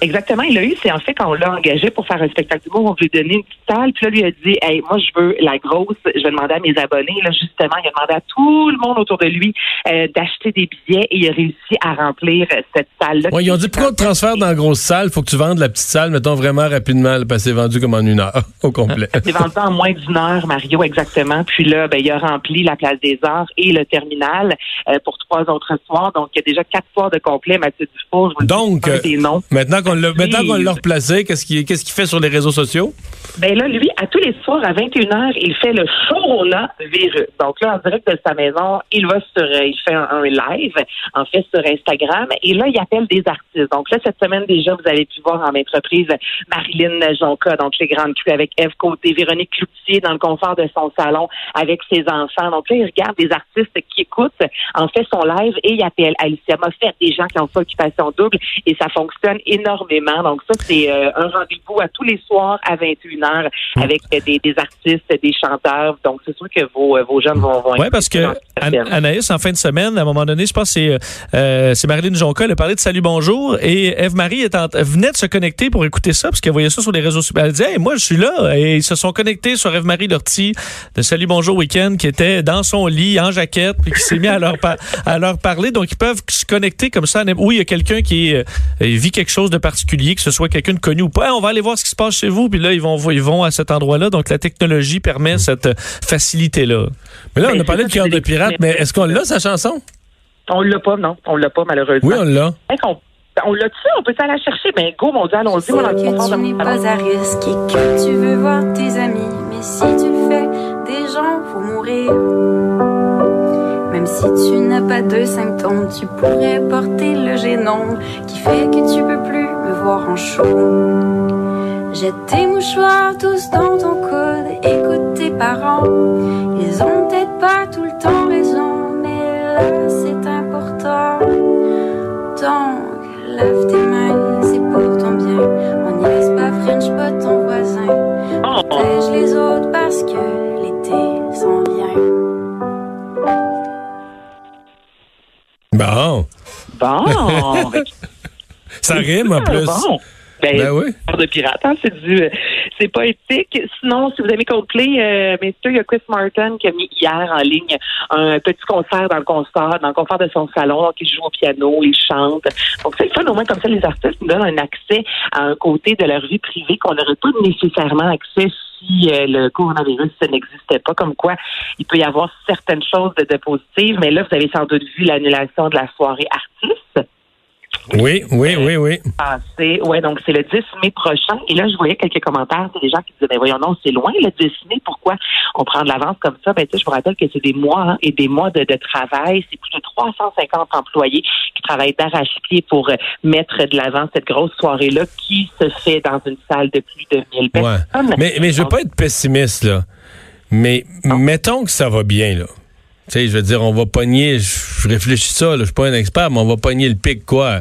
[SPEAKER 11] Exactement, il l'a eu. C'est en fait quand on l'a engagé pour faire un spectacle d'humour, on lui a donné une petite salle. Puis là, lui a dit, hey, moi, je veux la grosse. Je vais demander à mes abonnés. Là, justement, il a demandé à tout le monde autour de lui euh, d'acheter des billets et il a réussi à remplir euh, cette salle-là.
[SPEAKER 1] Ouais, ils ont dit pourquoi te transfère dans la grosse salle, faut que tu vendes la petite salle, mettons vraiment rapidement, parce que c'est vendu comme en une heure au complet.
[SPEAKER 11] C'est vendu en moins d'une heure, Mario, exactement. Puis là, ben, il a rempli la place des arts et le terminal euh, pour trois autres soirs. Donc, il y a déjà quatre soirs de complet, Mathieu Dufour. Je vous dis,
[SPEAKER 1] Donc,
[SPEAKER 11] c'est un
[SPEAKER 1] euh,
[SPEAKER 11] des noms.
[SPEAKER 1] maintenant qu'on l'a, maintenant qu'on l'a replacé, qu'est-ce qu'il, qu'est-ce qu'il fait sur les réseaux sociaux?
[SPEAKER 11] Ben là, lui, à tous les soirs à 21h, il fait le virus. Donc là, en direct de sa maison, il va sur, euh, il fait un, live, en fait, sur Instagram, et là, il appelle des artistes. Donc là, cette semaine déjà, vous avez pu voir en entreprise Marilyn Jonca, donc les grandes cues avec Eve Côté, Véronique Cloutier dans le confort de son salon avec ses enfants. Donc là, il regarde des artistes qui écoutent, en fait, son live et il appelle Alicia Moffett, des gens qui ont fait occupation double, et ça fonctionne énormément. Donc ça, c'est euh, un rendez-vous à tous les soirs à 21h avec des, des artistes, des chanteurs. Donc c'est sûr que vos, euh, vos jeunes vont, vont
[SPEAKER 2] Oui, parce que Anaïs, en fin de semaine, à un moment donné, je pense que c'est euh, Marilyn Jonca, elle a parlé de Salut Bonjour et Eve-Marie venait de se connecter pour écouter ça parce qu'elle voyait ça sur les réseaux sociaux. Elle disait, hey, moi, je suis là. Et ils se sont connectés sur Eve-Marie Lortie de Salut Bonjour Week-end qui était dans son lit, en jaquette, puis qui s'est mis à leur, à leur parler. Donc, ils peuvent se connecter comme ça. Oui, il y a quelqu'un qui euh, vit quelque chose de particulier, que ce soit quelqu'un de connu ou pas. on va aller voir ce qui se passe chez vous. Puis là, ils vont, ils vont à cet endroit-là. Donc, la technologie permet cette facilité-là.
[SPEAKER 1] Mais là, on a parlé de cœur de pirate, mais est-ce qu'on l'a, sa chanson?
[SPEAKER 11] On l'a pas, non. On l'a pas, malheureusement.
[SPEAKER 1] Oui, on l'a.
[SPEAKER 11] On l'a tu on peut aller la chercher, mais go, mon Dieu, allons-y. Moi,
[SPEAKER 12] que tu n'es pas à risque? Et que tu veux voir tes amis? Mais si tu le fais, des gens vont mourir. Même si tu n'as pas de symptômes, tu pourrais porter le génome qui fait que tu peux plus me voir en chaud. Jette tes mouchoirs tous dans ton coude, écoute tes parents. Ils ont peut-être pas tout le temps raison, mais là c'est important. Donc, lave tes mains, c'est pour ton bien. On n'y laisse pas French pas ton voisin. Protège les autres parce que l'été s'en vient.
[SPEAKER 1] Bon.
[SPEAKER 11] Bon.
[SPEAKER 1] Ça rime en plus.
[SPEAKER 11] Bon. Ben, ben oui. de pirate, hein, c'est du, c'est poétique. Sinon, si vous aimez Coldplay, euh, messieurs, il y a Chris Martin qui a mis hier en ligne un petit concert dans le concert, dans le confort de son salon. Donc, il joue au piano, il chante. Donc, c'est le fun, au moins, comme ça, les artistes nous donnent un accès à un côté de leur vie privée qu'on n'aurait pas nécessairement accès si euh, le coronavirus n'existait pas, comme quoi il peut y avoir certaines choses de, de positives. Mais là, vous avez sans doute vu l'annulation de la soirée artiste.
[SPEAKER 1] Oui, oui, oui, oui.
[SPEAKER 11] Passé. Ouais, donc c'est le 10 mai prochain. Et là, je voyais quelques commentaires. C'est des gens qui disaient, ben voyons, non, c'est loin le 10 mai. Pourquoi on prend de l'avance comme ça? Ben, tu sais, je vous rappelle que c'est des mois hein, et des mois de, travail. C'est plus de 350 employés qui travaillent d'arrache-pied pour euh, mettre de l'avant cette grosse soirée-là qui se fait dans une salle de plus de 1000 personnes.
[SPEAKER 1] Mais, mais je veux pas être pessimiste, là. Mais mettons que ça va bien, là. Tu sais, je veux dire, on va pogner, je réfléchis ça, là, je suis pas un expert, mais on va pogner le pic, quoi.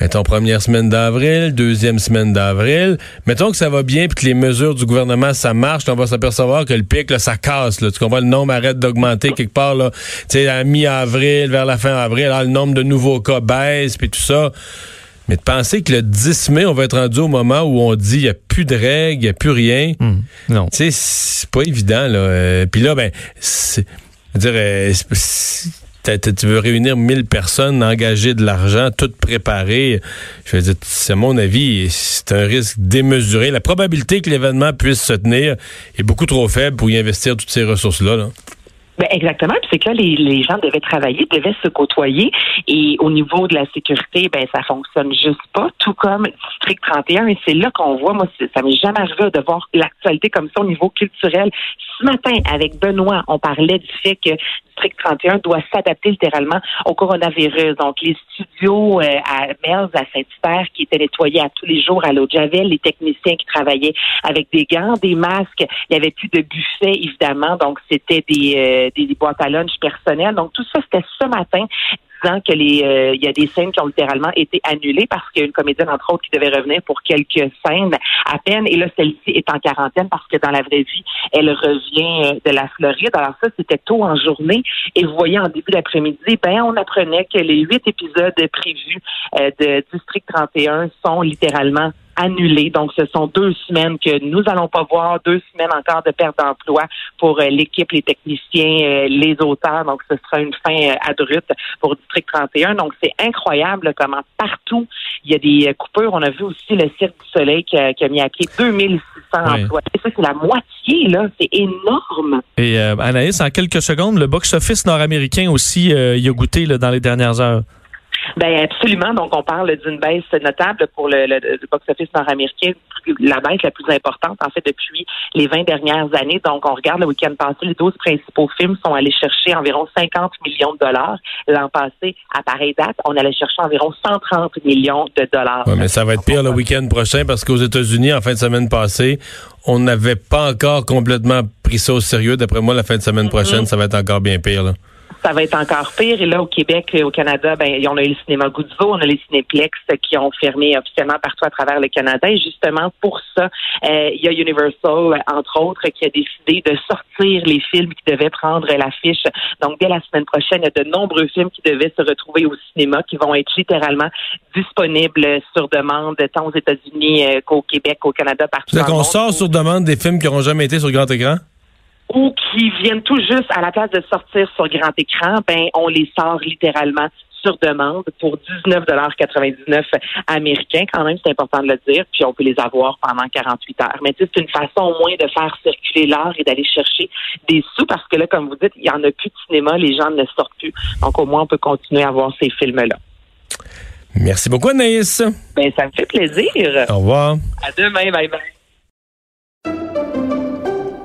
[SPEAKER 1] Mettons première semaine d'avril, deuxième semaine d'avril. Mettons que ça va bien puis que les mesures du gouvernement ça marche, on va s'apercevoir que le pic là, ça casse. Là. Tu comprends? Le nombre arrête d'augmenter quelque part là. Tu sais, à mi-avril, vers la fin avril, le nombre de nouveaux cas baisse puis tout ça. Mais de penser que le 10 mai, on va être rendu au moment où on dit il n'y a plus de règles, il n'y a plus rien.
[SPEAKER 2] Hmm. non.
[SPEAKER 1] Tu sais, c'est pas évident, là. Euh, puis là, ben, c'est dire, euh, tu veux réunir 1000 personnes, engager de l'argent, tout préparer. Je veux dire, c'est mon avis, c'est un risque démesuré. La probabilité que l'événement puisse se tenir est beaucoup trop faible pour y investir toutes ces ressources-là. là
[SPEAKER 11] ben exactement. c'est que là, les, les, gens devaient travailler, devaient se côtoyer. Et au niveau de la sécurité, ben ça fonctionne juste pas, tout comme District 31. Et c'est là qu'on voit, moi, ça m'est jamais arrivé de voir l'actualité comme ça au niveau culturel. Ce matin, avec Benoît, on parlait du fait que District 31 doit s'adapter littéralement au coronavirus. Donc, les studios euh, à Merz, à Saint-Hubert, qui étaient nettoyés à tous les jours à l'eau de Javel, les techniciens qui travaillaient avec des gants, des masques, il n'y avait plus de buffet, évidemment. Donc, c'était des, euh, des, boîtes à lunch personnelles. Donc, tout ça, c'était ce matin disant que les euh, il y a des scènes qui ont littéralement été annulées parce qu'il y a une comédienne entre autres qui devait revenir pour quelques scènes à peine. Et là celle-ci est en quarantaine parce que dans la vraie vie elle revient de la Floride. Alors ça c'était tôt en journée. Et vous voyez en début d'après-midi ben on apprenait que les huit épisodes prévus euh, de District 31 sont littéralement annulé. Donc, ce sont deux semaines que nous allons pas voir, deux semaines encore de perte d'emploi pour euh, l'équipe, les techniciens, euh, les auteurs. Donc, ce sera une fin euh, abrupte pour District 31. Donc, c'est incroyable comment partout il y a des coupures. On a vu aussi le Cirque du Soleil qui a, mis à pied 2600 emplois. Et ça, c'est la moitié, là. C'est énorme.
[SPEAKER 2] Et Anaïs, en quelques secondes, le box-office nord-américain aussi, il a goûté là, dans les dernières heures.
[SPEAKER 11] Ben absolument. Donc, on parle d'une baisse notable pour le, le, box-office nord-américain, la baisse la plus importante, en fait, depuis les 20 dernières années. Donc, on regarde le week-end passé, les 12 principaux films sont allés chercher environ 50 millions de dollars. L'an passé, à pareille date, on allait chercher environ 130 millions de dollars.
[SPEAKER 1] Ouais, mais ça va être pire le week-end prochain parce qu'aux États-Unis, en fin de semaine passée, on n'avait pas encore complètement pris ça au sérieux. D'après moi, la fin de semaine prochaine, ça va être encore bien pire. Là
[SPEAKER 11] ça va être encore pire. Et là, au Québec, au Canada, ben, on a eu le cinéma Goudzo, on a les cinéplex qui ont fermé officiellement partout à travers le Canada. Et justement, pour ça, euh, il y a Universal, entre autres, qui a décidé de sortir les films qui devaient prendre l'affiche. Donc, dès la semaine prochaine, il y a de nombreux films qui devaient se retrouver au cinéma, qui vont être littéralement disponibles sur demande, tant aux États-Unis euh, qu'au Québec, au Canada, partout.
[SPEAKER 1] C'est qu'on sort sur demande des films qui n'auront jamais été sur grand écran?
[SPEAKER 11] Ou qui viennent tout juste à la place de sortir sur grand écran, ben on les sort littéralement sur demande pour 19,99 américains. Quand même, c'est important de le dire. Puis on peut les avoir pendant 48 heures. Mais c'est une façon au moins de faire circuler l'art et d'aller chercher des sous parce que là, comme vous dites, il n'y en a plus de cinéma, les gens ne sortent plus. Donc au moins, on peut continuer à voir ces films-là.
[SPEAKER 1] Merci beaucoup, Anaïs.
[SPEAKER 11] Ben, ça me fait plaisir.
[SPEAKER 1] Au revoir.
[SPEAKER 11] À demain. Bye bye.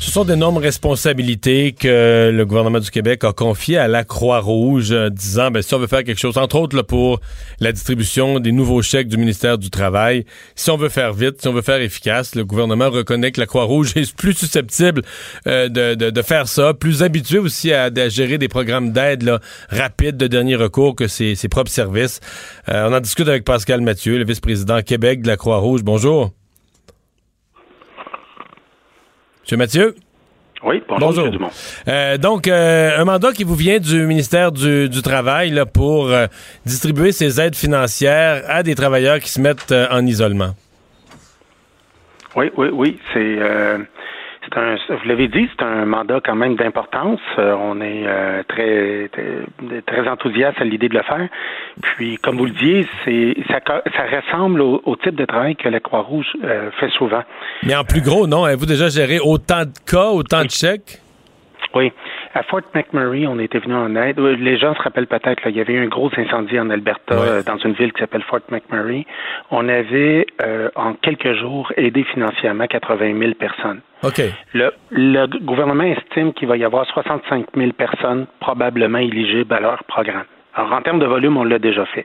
[SPEAKER 1] Ce sont d'énormes responsabilités que le gouvernement du Québec a confiées à la Croix-Rouge, euh, disant ben, si on veut faire quelque chose, entre autres pour la distribution des nouveaux chèques du ministère du Travail, si on veut faire vite, si on veut faire efficace, le gouvernement reconnaît que la Croix-Rouge est plus susceptible euh, de, de, de, faire ça, plus habitué aussi à, gérer des programmes d'aide rapides de dernier recours que ses, ses propres services. Euh, on en discute avec Pascal Mathieu, le vice-président Québec de la Croix-Rouge. Bonjour. Monsieur Mathieu?
[SPEAKER 13] Oui, bonjour. bonjour.
[SPEAKER 1] Euh, donc, euh, un mandat qui vous vient du ministère du, du Travail là, pour euh, distribuer ces aides financières à des travailleurs qui se mettent euh, en isolement.
[SPEAKER 13] Oui, oui, oui. C'est un, vous l'avez dit, c'est un mandat quand même d'importance. Euh, on est euh, très, très, enthousiaste à l'idée de le faire. Puis, comme vous le disiez, c'est ça, ça ressemble au, au, type de travail que la Croix-Rouge euh, fait souvent.
[SPEAKER 1] Mais en plus gros, non? Avez-vous déjà géré autant de cas, autant de chèques?
[SPEAKER 13] Oui. À Fort McMurray, on était venu en aide. Les gens se rappellent peut-être, il y avait eu un gros incendie en Alberta, ouais. euh, dans une ville qui s'appelle Fort McMurray. On avait, euh, en quelques jours, aidé financièrement 80 000 personnes.
[SPEAKER 1] OK.
[SPEAKER 13] Le, le gouvernement estime qu'il va y avoir 65 000 personnes probablement éligibles à leur programme. Alors, en termes de volume, on l'a déjà fait.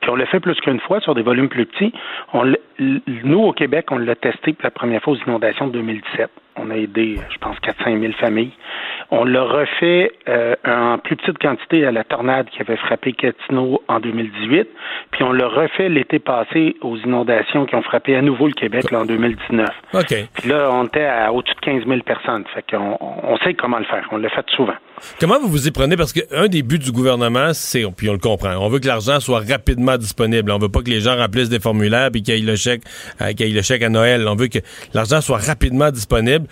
[SPEAKER 13] Puis on l'a fait plus qu'une fois sur des volumes plus petits. On nous, au Québec, on l'a testé pour la première fois aux inondations de 2017. On a aidé, je pense, 400 000 familles. On l'a refait euh, en plus petite quantité à la tornade qui avait frappé Gatineau en 2018. Puis on l'a refait l'été passé aux inondations qui ont frappé à nouveau le Québec là, en 2019.
[SPEAKER 1] OK.
[SPEAKER 13] Puis là, on était à au-dessus de 15 000 personnes. Fait qu'on on sait comment le faire. On l'a fait souvent.
[SPEAKER 1] Comment vous vous y prenez? Parce qu'un des buts du gouvernement, c'est, puis on le comprend, on veut que l'argent soit rapidement disponible. On veut pas que les gens remplissent des formulaires puis qu'il y ait le chèque, euh, le chèque à Noël. On veut que l'argent soit rapidement disponible.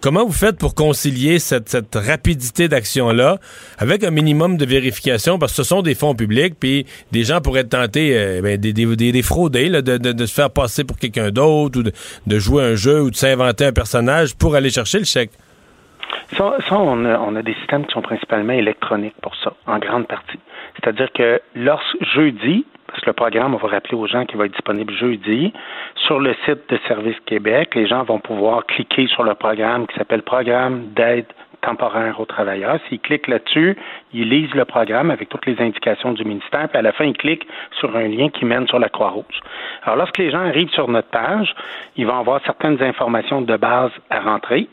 [SPEAKER 1] Comment vous faites pour concilier cette, rapidité d'action-là avec un minimum de vérification? Parce que ce sont des fonds publics, puis des gens pourraient être tentés euh, ben, des, des, de, de, de, se faire passer pour quelqu'un d'autre, ou de jouer un jeu, ou de s'inventer un personnage pour aller chercher le chèque.
[SPEAKER 13] Ça, ça on, a, on, a, des systèmes qui sont principalement électroniques pour ça, en grande partie. C'est-à-dire que lorsque jeudi, parce que le programme, on va rappeler aux gens qu'il va être disponible jeudi, sur le site de Service Québec, les gens vont pouvoir cliquer sur le programme qui s'appelle Programme d'aide temporaire aux travailleurs. S'ils cliquent là-dessus, ils lisent le programme avec toutes les indications du ministère, puis à la fin, ils cliquent sur un lien qui mène sur la Croix-Rouge. Alors, lorsque les gens arrivent sur notre page, ils vont avoir certaines informations de base à rentrer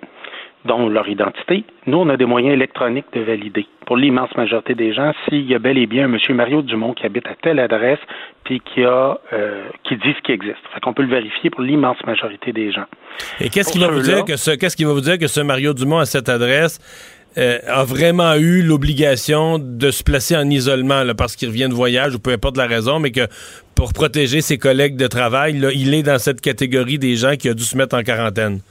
[SPEAKER 13] dont leur identité. Nous, on a des moyens électroniques de valider. pour l'immense majorité des gens s'il y a bel et bien un monsieur Mario Dumont qui habite à telle adresse puis qui a euh, qui dit ce qui existe. Fait qu'on peut le vérifier pour l'immense majorité des gens.
[SPEAKER 1] Et qu'est-ce qui va vous dire que ce qu'est-ce qui va vous dire que ce Mario Dumont à cette adresse euh, a vraiment eu l'obligation de se placer en isolement là, parce qu'il revient de voyage ou peu importe la raison, mais que pour protéger ses collègues de travail, là, il est dans cette catégorie des gens qui a dû se mettre en quarantaine?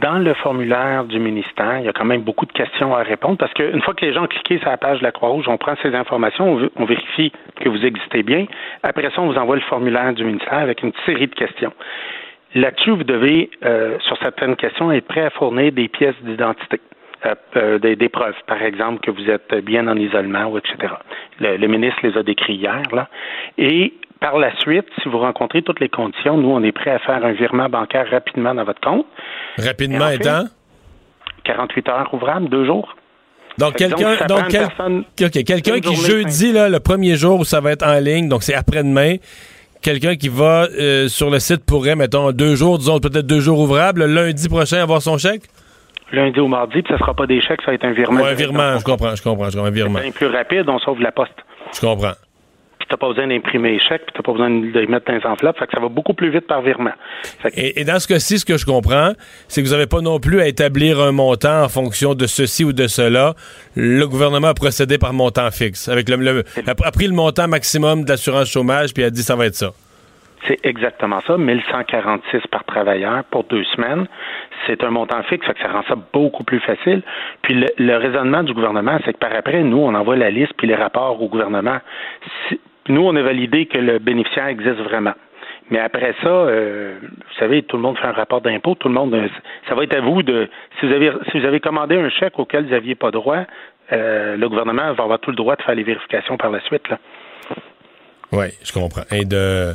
[SPEAKER 13] Dans le formulaire du ministère, il y a quand même beaucoup de questions à répondre parce qu'une fois que les gens ont cliqué sur la page de la Croix-Rouge, on prend ces informations, on, vérifie que vous existez bien. Après ça, on vous envoie le formulaire du ministère avec une série de questions. Là-dessus, vous devez, euh, sur certaines questions, être prêt à fournir des pièces d'identité. euh, euh, des, des preuves, par exemple, que vous êtes bien en isolement, ou etc. Le, le ministre les a décrits hier. Là. Et par la suite, si vous rencontrez toutes les conditions, nous, on est prêt à faire un virement bancaire rapidement dans votre compte.
[SPEAKER 1] Rapidement étant?
[SPEAKER 13] 48 heures ouvrables, deux jours.
[SPEAKER 1] Donc, quelqu'un donc, quel- quelqu'un qui jeudi, là, le premier jour où ça va être en ligne, donc c'est après-demain, quelqu'un qui va euh, sur le site pourrait, mettons, deux jours, disons peut-être deux jours ouvrables, le lundi prochain avoir son chèque?
[SPEAKER 13] Lundi au mardi, puis ça sera pas des chèques, ça va être un virement.
[SPEAKER 1] Ouais, un virement, je comprends, je comprends, je comprends, un virement.
[SPEAKER 13] C'est plus rapide, on sauve la poste.
[SPEAKER 1] Je comprends.
[SPEAKER 13] Puis t'as pas besoin d'imprimer les chèques, puis t'as pas besoin de les mettre dans les enveloppes, fait que ça va beaucoup plus vite par virement.
[SPEAKER 1] Et, et dans ce cas-ci, ce que je comprends, c'est que vous n'avez pas non plus à établir un montant en fonction de ceci ou de cela. Le gouvernement a procédé par montant fixe. Avec le, le- a, a pris le montant maximum de l'assurance chômage, puis a dit ça va être ça.
[SPEAKER 13] C'est exactement ça, 1146 par travailleur pour deux semaines. C'est un montant fixe, fait que ça rend ça beaucoup plus facile. Puis le, le raisonnement du gouvernement, c'est que par après, nous, on envoie la liste puis les rapports au gouvernement. Si- nous, on a validé que le bénéficiaire existe vraiment. Mais après ça, euh, vous savez, tout le monde fait un rapport d'impôt, tout le monde, euh, ça va être à vous de, si vous avez, si vous avez commandé un chèque auquel vous n'aviez pas droit, euh, le gouvernement va avoir tout le droit de faire les vérifications par la suite.
[SPEAKER 1] Oui, je comprends. Et de,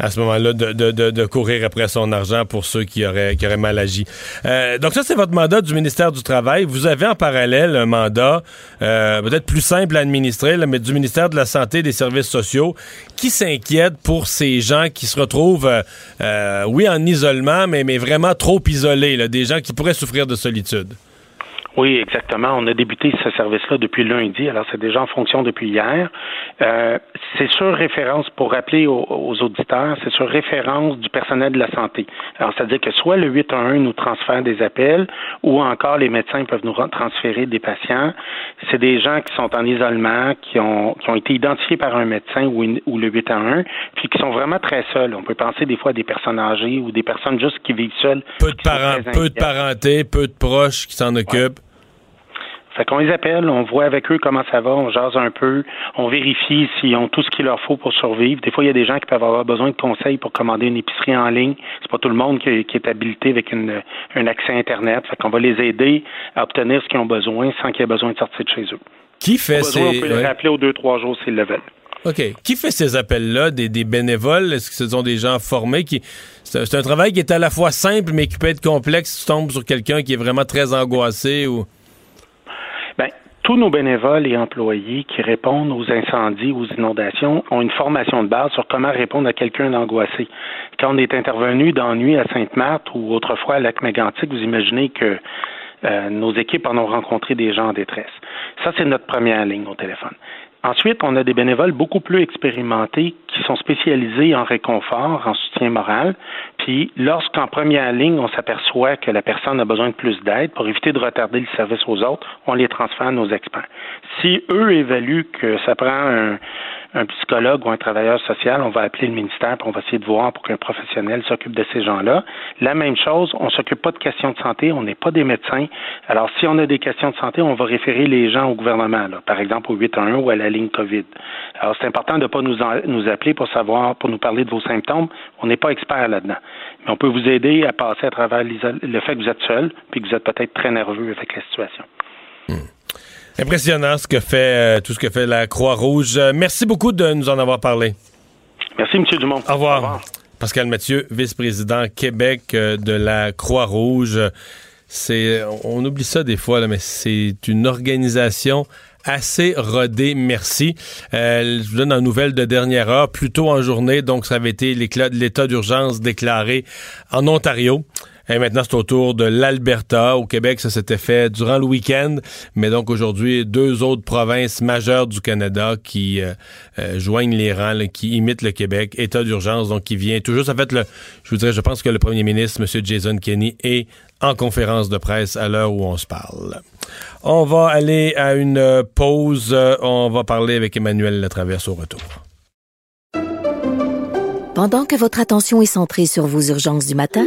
[SPEAKER 1] à ce moment-là, de, de, de, courir après son argent pour ceux qui auraient, qui auraient mal agi. Euh, donc ça, c'est votre mandat du ministère du Travail. Vous avez en parallèle un mandat euh, peut-être plus simple à administrer, là, mais du ministère de la Santé et des Services sociaux qui s'inquiète pour ces gens qui se retrouvent, euh, oui, en isolement, mais, mais vraiment trop isolés, là, des gens qui pourraient souffrir de solitude.
[SPEAKER 13] Oui, exactement. On a débuté ce service-là depuis lundi, alors c'est déjà en fonction depuis hier. Euh, c'est sur référence, pour rappeler aux, aux auditeurs, c'est sur référence du personnel de la santé. Alors, c'est-à-dire que soit le 811 nous transfère des appels, ou encore les médecins peuvent nous re- transférer des patients. C'est des gens qui sont en isolement, qui ont, qui ont été identifiés par un médecin ou, une- ou le 811, puis qui sont vraiment très seuls. On peut penser des fois à des personnes âgées ou des personnes juste qui vivent seules.
[SPEAKER 1] Peu de parents, peu de parenté, peu de proches qui s'en occupent.
[SPEAKER 13] Fait qu'on les appelle, on voit avec eux comment ça va, on jase un peu, on vérifie s'ils ont tout ce qu'il leur faut pour survivre. Des fois, il y a des gens qui peuvent avoir besoin de conseils pour commander une épicerie en ligne. C'est pas tout le monde qui, qui est habilité avec une, un accès Internet. Fait qu'on va les aider à obtenir ce qu'ils ont besoin sans qu'ils aient besoin de sortir de chez eux.
[SPEAKER 1] Qui fait ces...
[SPEAKER 13] On peut les rappeler aux deux, trois jours s'ils le veulent.
[SPEAKER 1] OK. Qui fait ces appels-là? Des, des bénévoles? Est-ce que ce sont des gens formés? qui C'est un, c'est un travail qui est à la fois simple, mais qui peut être complexe si tu tombes sur quelqu'un qui est vraiment très angoissé ou...
[SPEAKER 13] Tous nos bénévoles et employés qui répondent aux incendies, aux inondations, ont une formation de base sur comment répondre à quelqu'un d'angoissé. Quand on est intervenu dans nuit à Sainte-Marthe ou autrefois à Lac-Mégantic, vous imaginez que euh, nos équipes en ont rencontré des gens en détresse. Ça, c'est notre première ligne au téléphone. Ensuite, on a des bénévoles beaucoup plus expérimentés qui sont spécialisés en réconfort, en soutien moral. Puis, lorsqu'en première ligne, on s'aperçoit que la personne a besoin de plus d'aide pour éviter de retarder le service aux autres, on les transfère à nos experts. Si eux évaluent que ça prend un, psychologue ou un travailleur social, on va appeler le ministère pour on va essayer de voir pour qu'un professionnel s'occupe de ces gens-là. La même chose, on s'occupe pas de questions de santé, on n'est pas des médecins. Alors, si on a des questions de santé, on va référer les gens au gouvernement, par exemple au 811 ou à la ligne COVID. Alors, c'est important de ne pas nous, en- nous appeler pour savoir, pour nous parler de vos symptômes. On n'est pas expert là-dedans. Mais on peut vous aider à passer à travers le fait que vous êtes seul, puis que vous êtes peut-être très nerveux avec la situation.
[SPEAKER 1] Impressionnant ce que fait euh, tout ce que fait la Croix-Rouge. Euh, merci beaucoup de nous en avoir parlé.
[SPEAKER 13] Merci, M. Dumont.
[SPEAKER 1] Au revoir. Pascal Mathieu, vice-président Québec euh, de la Croix-Rouge. C'est, on oublie ça des fois, là, mais c'est une organisation assez rodée, merci. Euh, je vous donne une nouvelle de dernière heure, plus tôt en journée, donc ça avait été l'état d'urgence déclaré en Ontario. Et maintenant, c'est au tour de l'Alberta. Au Québec, ça s'était fait durant le week-end. Mais donc, aujourd'hui, deux autres provinces majeures du Canada qui euh, euh, joignent les rangs, qui imitent le Québec. État d'urgence, donc qui vient toujours. Ça fait le, je vous dirais, je pense que le premier ministre, M. Jason Kenney, est en conférence de presse à l'heure où on se parle. On va aller à une pause. On va parler avec Emmanuel Latraverse au retour.
[SPEAKER 8] Pendant que votre attention est centrée sur vos urgences du matin,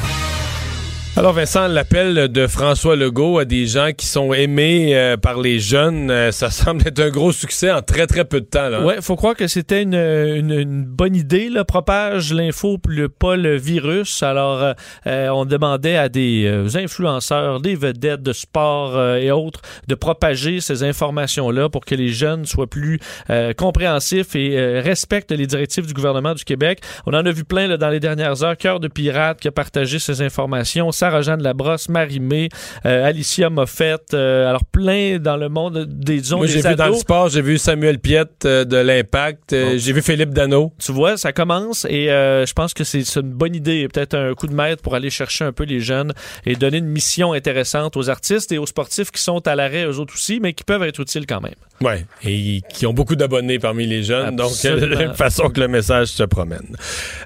[SPEAKER 1] Alors Vincent, l'appel de François Legault à des gens qui sont aimés euh, par les jeunes, euh, ça semble être un gros succès en très très peu de temps. Là.
[SPEAKER 2] Ouais, faut croire que c'était une, bonne idée. Là. Propage l'info, le, pas le virus. Alors, euh, on demandait à des influenceurs, des vedettes de sport et autres de propager ces informations-là pour que les jeunes soient plus compréhensifs et respectent les directives du gouvernement du Québec. On en a vu plein là, dans les dernières heures. Cœur de pirate qui a partagé ces informations. Sarah-Jeanne Labrosse, Marie-Mé, euh, Alicia Moffett, euh, alors plein dans le monde des disons,
[SPEAKER 1] Moi, j'ai vu dans le sport, j'ai vu Samuel Piette euh, de l'Impact, euh, j'ai vu Philippe Dano.
[SPEAKER 2] Tu vois, ça commence et je pense que c'est une bonne idée, peut-être un coup de maître pour aller chercher un peu les jeunes et donner une mission intéressante aux artistes et aux sportifs qui sont à l'arrêt eux autres aussi, mais qui peuvent être utiles quand même.
[SPEAKER 1] Ouais, et qui ont beaucoup d'abonnés parmi les jeunes,
[SPEAKER 2] Absolument.
[SPEAKER 1] donc euh, façon que le message se promène.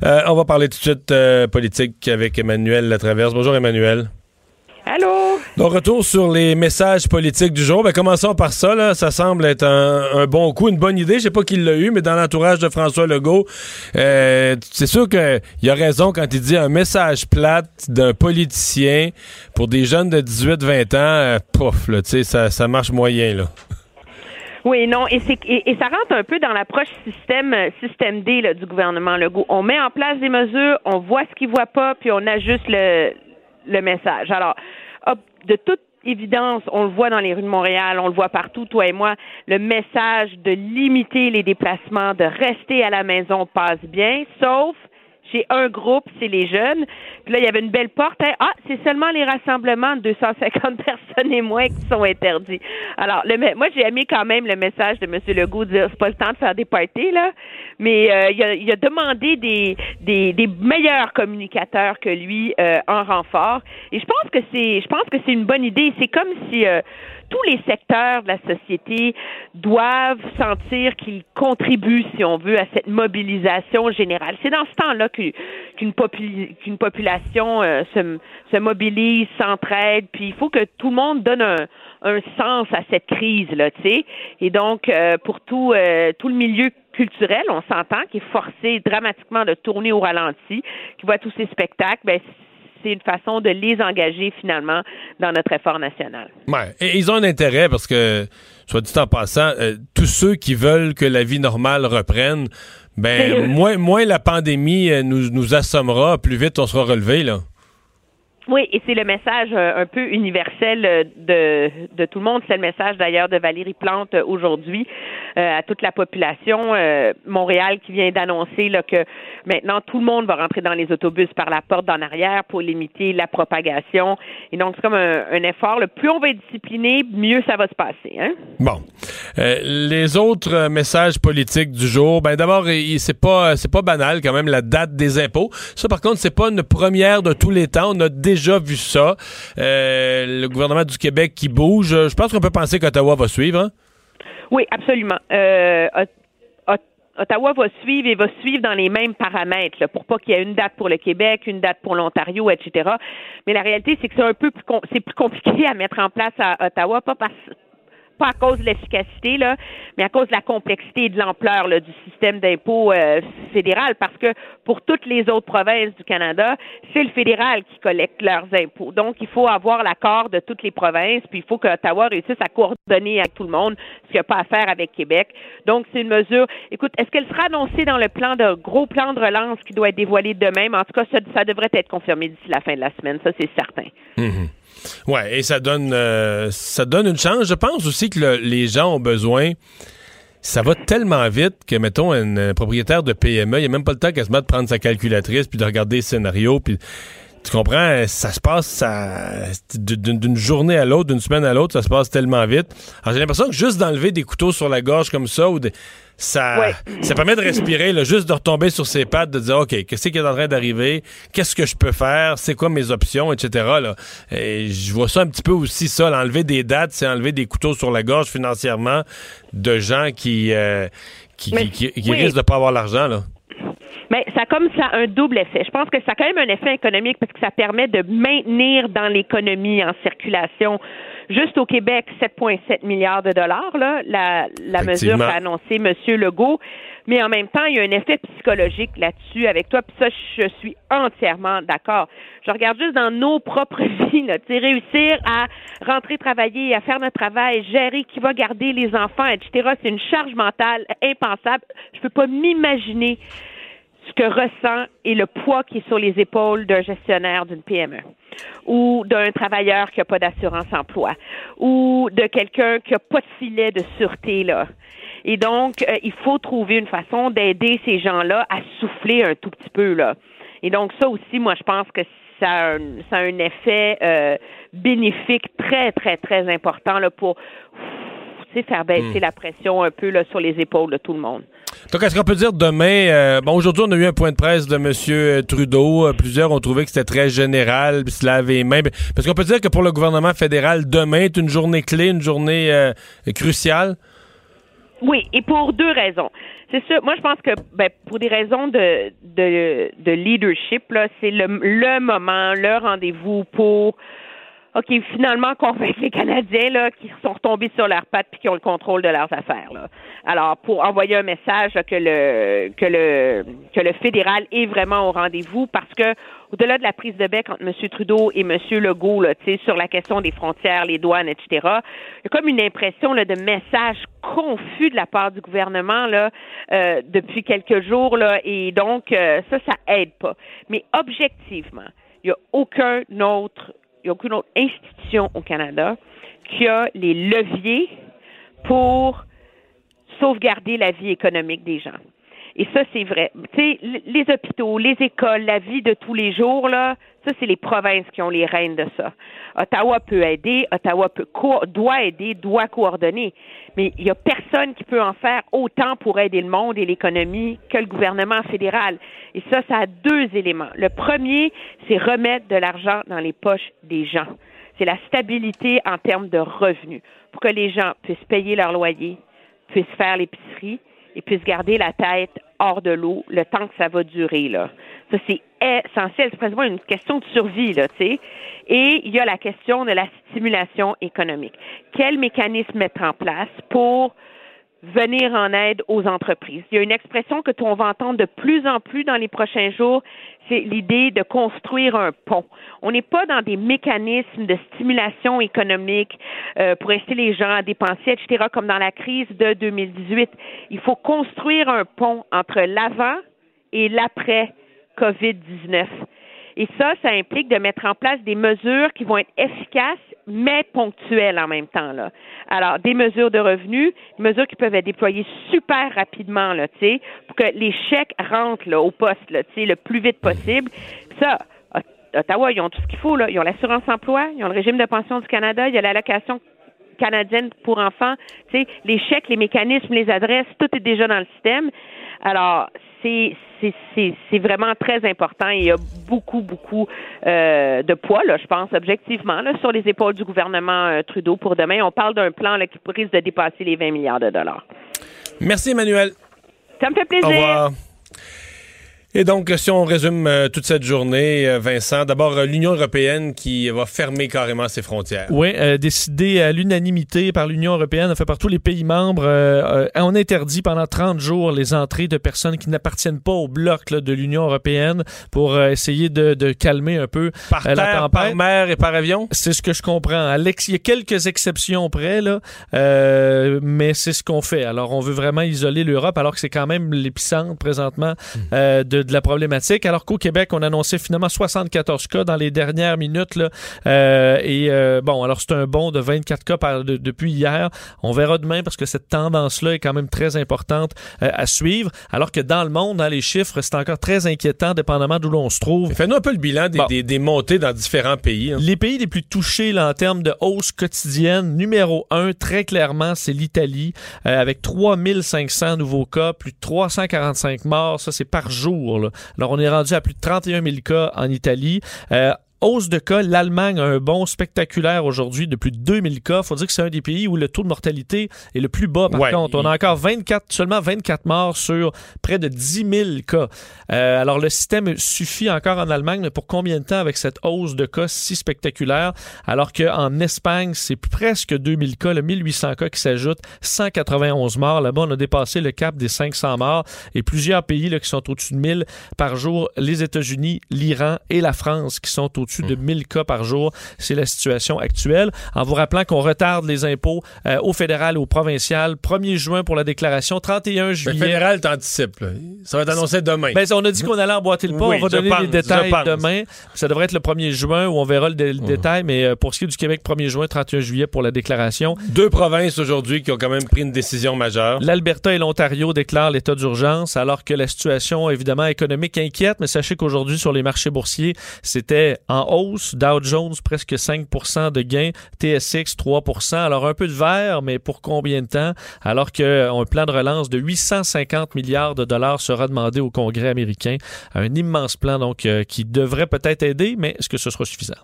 [SPEAKER 1] Euh, on va parler tout de suite euh, politique avec Emmanuel Latraverse. Bonjour Emmanuel.
[SPEAKER 14] Allô?
[SPEAKER 1] Donc, retour sur les messages politiques du jour. Ben, commençons par ça. Là. Ça semble être un, un bon coup, une bonne idée. Je sais pas qui l'a eu, mais dans l'entourage de François Legault, euh, c'est sûr qu'il a raison quand il dit un message plate d'un politicien pour des jeunes de 18-20 ans. Euh, pouf, là, tu sais, ça, ça marche moyen. là.
[SPEAKER 14] Oui, non, et, c'est, et, et ça rentre un peu dans l'approche système, système D là, du gouvernement Legault. On met en place des mesures, on voit ce qu'il voit pas, puis on ajuste le, le message. Alors, de toute évidence, on le voit dans les rues de Montréal, on le voit partout, toi et moi, le message de limiter les déplacements, de rester à la maison passe bien, sauf chez un groupe, c'est les jeunes. Puis là, il y avait une belle porte. hein. Ah, c'est seulement les rassemblements de 250 personnes et moins qui sont interdits. Alors, le, moi, j'ai aimé quand même le message de M. Legault dire c'est pas le temps de faire des parties, là. Mais euh, il, a, demandé des, des, des meilleurs communicateurs que lui euh, en renfort. Et je pense que c'est je pense que c'est une bonne idée. C'est comme si euh, tous les secteurs de la société doivent sentir qu'ils contribuent, si on veut, à cette mobilisation générale. C'est dans ce temps-là qu'une population euh, se, se mobilise, s'entraide, puis il faut que tout le monde donne un, sens à cette crise-là, tu sais. Et donc, euh, pour tout, euh, tout le milieu culturel, on s'entend, qui est forcé dramatiquement de tourner au ralenti, qui voit tous ces spectacles, ben, c'est une façon de les engager finalement dans notre effort national.
[SPEAKER 1] Ouais. Et ils ont un intérêt parce que, soit dit en passant, euh, tous ceux qui veulent que la vie normale reprenne, ben, moins, moins la pandémie euh, nous, nous assommera, plus vite on sera relevé, là.
[SPEAKER 14] Oui, et c'est le message euh, un peu universel euh, de, tout le monde. C'est le message d'ailleurs de Valérie Plante euh, aujourd'hui à toute la population. Montréal qui vient d'annoncer que maintenant tout le monde va rentrer dans les autobus par la porte d'en arrière pour limiter la propagation. Et donc c'est comme un, effort. Le plus on va être discipliné, mieux ça va se passer. Hein?
[SPEAKER 1] Bon. Les autres messages politiques du jour, ben d'abord, c'est pas pas banal quand même la date des impôts. Ça par contre, c'est pas une première de tous les temps. On a vu ça. Euh, le gouvernement du Québec qui bouge. Je pense qu'on peut penser qu'Ottawa va suivre. hein?
[SPEAKER 14] Oui, absolument. Euh, Ot- Ot- Ottawa va suivre et va suivre dans les mêmes paramètres, pour pas qu'il y ait une date pour le Québec, une date pour l'Ontario, etc. Mais la réalité, c'est que c'est un peu plus, plus compliqué à mettre en place à Ottawa, pas parce pas à cause de l'efficacité, là, mais à cause de la complexité et de l'ampleur du système d'impôt euh, fédéral, parce que pour toutes les autres provinces du Canada, c'est le fédéral qui collecte leurs impôts. Donc, il faut avoir l'accord de toutes les provinces, puis il faut que Ottawa réussisse à coordonner avec tout le monde, ce qu'il n'y a pas à faire avec Québec. Donc, c'est une mesure. Écoute, est-ce qu'elle sera annoncée dans le plan de gros plan de relance qui doit être dévoilé demain? Mais en tout cas, ça, devrait être confirmé d'ici la fin de la semaine, ça c'est certain.
[SPEAKER 1] Mhm. Ouais, et ça donne euh, ça donne une chance. Je pense aussi que le- les gens ont besoin. Ça va tellement vite que, mettons, un propriétaire de PME, il n'y a même pas le temps quasiment de prendre sa calculatrice puis de regarder les scénarios. Puis, tu comprends, ça se passe d'une journée à l'autre, d'une semaine à l'autre, ça se passe tellement vite. Alors, j'ai l'impression que juste d'enlever des couteaux sur la gorge comme ça, ou des- ça, ça permet de respirer, là, juste de retomber sur ses pattes, de dire, OK, qu'est-ce qui est en train d'arriver? Qu'est-ce que je peux faire? C'est quoi mes options? Etc. Là. Et je vois ça un petit peu aussi, ça. là, enlever des dates, c'est enlever des couteaux sur la gorge financièrement de gens qui, euh, qui,
[SPEAKER 14] Mais-
[SPEAKER 1] qui, qui- qui
[SPEAKER 14] oui.
[SPEAKER 1] risquent de pas avoir l'argent. Là.
[SPEAKER 14] Mais ça a comme ça un double effet. Je pense que ça a quand même un effet économique parce que ça permet de maintenir dans l'économie en circulation juste au Québec 7,7 milliards de dollars là, la, la mesure qu'a annoncé M. Legault. Mais en même temps, il y a un effet psychologique là-dessus avec toi. Puis ça, je suis entièrement d'accord. Je regarde juste dans nos propres vies, là, réussir à rentrer travailler, à faire notre travail, gérer qui va garder les enfants, etc. C'est une charge mentale impensable. Je peux pas m'imaginer ce que ressent et le poids qui est sur les épaules d'un gestionnaire d'une PME ou d'un travailleur qui n'a pas d'assurance emploi ou de quelqu'un qui n'a pas de filet de sûreté là. Et donc, euh, il faut trouver une façon d'aider ces gens-là à souffler un tout petit peu là. Et donc, ça aussi, moi, je pense que ça a un, ça a un effet euh, bénéfique très, très, très important là, pour sais, faire baisser
[SPEAKER 1] Hmm.
[SPEAKER 14] la pression un peu là, sur les épaules de tout le monde.
[SPEAKER 1] Donc, est-ce qu'on peut dire demain, euh, bon, aujourd'hui, on a eu un point de presse de M. Trudeau. Euh, Plusieurs ont trouvé que c'était très général, puis se laver les mains. Parce qu'on peut dire que pour le gouvernement fédéral, demain est une journée clé, une journée euh, cruciale?
[SPEAKER 14] Oui, et pour deux raisons. C'est sûr, moi je pense que ben, pour des raisons de, de, de leadership, là, c'est le, le moment, le rendez-vous pour OK, finalement convaincre les Canadiens là, qui sont retombés sur leurs pattes puis qui ont le contrôle de leurs affaires. Là. Alors, pour envoyer un message que le que le que le fédéral est vraiment au rendez-vous parce que au-delà de la prise de bec entre M. Trudeau et M. Legault là, sur la question des frontières, les douanes, etc., il y a comme une impression là, de message confus de la part du gouvernement là, euh, depuis quelques jours. Là, et donc, euh, ça, ça aide pas. Mais objectivement, il n'y a aucun autre n'y a aucune autre institution au Canada qui a les leviers pour sauvegarder la vie économique des gens. Et ça, c'est vrai. Tu sais, les hôpitaux, les écoles, la vie de tous les jours, là, ça, c'est les provinces qui ont les rênes de ça. Ottawa peut aider, Ottawa peut doit aider, doit coordonner. Mais il n'y a personne qui peut en faire autant pour aider le monde et l'économie que le gouvernement fédéral. Et ça, ça a deux éléments. Le premier, c'est remettre de l'argent dans les poches des gens. C'est la stabilité en termes de revenus pour que les gens puissent payer leur loyer, puissent faire l'épicerie et puissent garder la tête hors de l'eau le temps que ça va durer. Là. Ça, c'est essentiel. C'est pratiquement une question de survie, là, tu sais. Et il y a la question de la stimulation économique. Quel mécanisme mettre en place pour venir en aide aux entreprises. Il y a une expression que on va entendre de plus en plus dans les prochains jours, c'est l'idée de construire un pont. On n'est pas dans des mécanismes de stimulation économique euh, pour inciter les gens à dépenser, etc., comme dans la crise de 2018. Il faut construire un pont entre l'avant et l'après COVID-19. Et ça, ça implique de mettre en place des mesures qui vont être efficaces, mais ponctuelles en même temps. Là. Alors, des mesures de revenus, des mesures qui peuvent être déployées super rapidement, là, pour que les chèques rentrent là, au poste, là, le plus vite possible. Ça, Ot- Ottawa, ils ont tout ce qu'il faut. Là. Ils ont l'assurance emploi, ils ont le régime de pension du Canada, il y a l'allocation canadienne pour enfants. Tu sais, les chèques, les mécanismes, les adresses, tout est déjà dans le système. Alors, c'est vraiment très important il y a beaucoup, beaucoup euh, de poids, là, je pense, objectivement, là, sur les épaules du gouvernement euh, Trudeau pour demain. On parle d'un plan là, qui risque de dépasser les 20 milliards de dollars.
[SPEAKER 1] Merci, Emmanuel.
[SPEAKER 14] Ça me fait plaisir.
[SPEAKER 1] Au revoir. Et donc, si on résume euh, toute cette journée, euh, Vincent, d'abord euh, l'Union européenne qui va fermer carrément ses frontières.
[SPEAKER 2] Oui, euh, décidé à l'unanimité par l'Union européenne, fait par tous les pays membres, euh, euh, on interdit pendant 30 jours les entrées de personnes qui n'appartiennent pas au bloc là, de l'Union européenne pour euh, essayer de, de calmer un peu
[SPEAKER 1] Par
[SPEAKER 2] euh, la
[SPEAKER 1] terre,
[SPEAKER 2] tempête.
[SPEAKER 1] par mer et par avion?
[SPEAKER 2] C'est ce que je comprends. Alex, il y a quelques exceptions près, là, euh, mais c'est ce qu'on fait. Alors, on veut vraiment isoler l'Europe, alors que c'est quand même l'épicentre présentement euh, de, de la problématique. Alors qu'au Québec, on annonçait finalement 74 cas dans les dernières minutes. Là, Euh, et euh, bon, alors c'est un bond de 24 cas par- de- depuis hier. On verra demain parce que cette tendance-là est quand même très importante euh, à suivre. Alors que dans le monde, dans les chiffres, c'est encore très inquiétant, dépendamment d'où l'on se trouve.
[SPEAKER 1] Fais-nous un peu le bilan des,
[SPEAKER 2] Bon.
[SPEAKER 1] des- des montées dans différents pays. hein.
[SPEAKER 2] Les pays les plus touchés là, en termes de hausse quotidienne, numéro un, très clairement, c'est l'Italie, euh, avec 3500 nouveaux cas, plus de 345 morts, ça c'est par jour. Alors on est rendu à plus de 31 000 cas en Italie. Euh, Hausse de cas, l'Allemagne a un bond spectaculaire aujourd'hui de plus de 2000 cas. faut dire que c'est un des pays où le taux de mortalité est le plus bas. Par
[SPEAKER 1] Ouais,
[SPEAKER 2] contre, on
[SPEAKER 1] il-
[SPEAKER 2] a encore 24, seulement 24 morts sur près de 10 000 cas. Euh, alors, le système suffit encore en Allemagne, mais pour combien de temps avec cette hausse de cas si spectaculaire? Alors qu'en Espagne, c'est presque 2000 cas, le 1800 cas qui s'ajoutent, 191 morts. Là-bas, on a dépassé le cap des 500 morts et plusieurs pays là, qui sont au-dessus de 1000 par jour. Les États-Unis, l'Iran et la France qui sont au-dessus de 1000 cas par jour. C'est la situation actuelle. En vous rappelant qu'on retarde les impôts euh, au fédéral et au provincial. 1er juin pour la déclaration, 31
[SPEAKER 1] Le
[SPEAKER 2] juillet.
[SPEAKER 1] fédéral t'anticipe. Ça va être annoncé demain.
[SPEAKER 2] Ben, on a dit qu'on allait emboîter le pas.
[SPEAKER 1] Oui,
[SPEAKER 2] on va donner
[SPEAKER 1] pense,
[SPEAKER 2] les détails demain. Ça devrait être le 1er juin où on verra le, dé- le détail. Mais euh, pour ce qui est du Québec, 1er juin, 31 juillet pour la déclaration.
[SPEAKER 1] Deux provinces aujourd'hui qui ont quand même pris une décision majeure.
[SPEAKER 2] L'Alberta et l'Ontario déclarent l'état d'urgence alors que la situation évidemment économique inquiète, mais sachez qu'aujourd'hui sur les marchés boursiers, c'était en hausse. Dow Jones presque 5% de gains, TSX 3 Alors un peu de vert, mais pour combien de temps? Alors qu'un plan de relance de 850 milliards de dollars sera demandé au Congrès américain, un immense plan donc euh, qui devrait peut-être aider, mais est-ce que ce sera suffisant?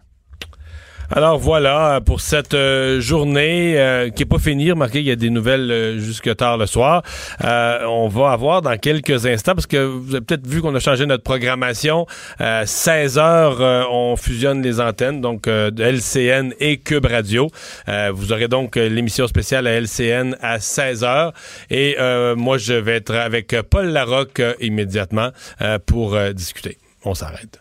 [SPEAKER 1] Alors voilà pour cette euh, journée euh, qui est pas finie. Remarquez, il y a des nouvelles euh, jusque tard le soir. Euh, on va avoir dans quelques instants, parce que vous avez peut-être vu qu'on a changé notre programmation. Euh, 16 heures, on fusionne les antennes, donc de LCN et Cube Radio. Vous aurez donc l'émission spéciale à LCN à 16 heures. Et moi, je vais être avec Paul Larocque immédiatement pour discuter. On s'arrête.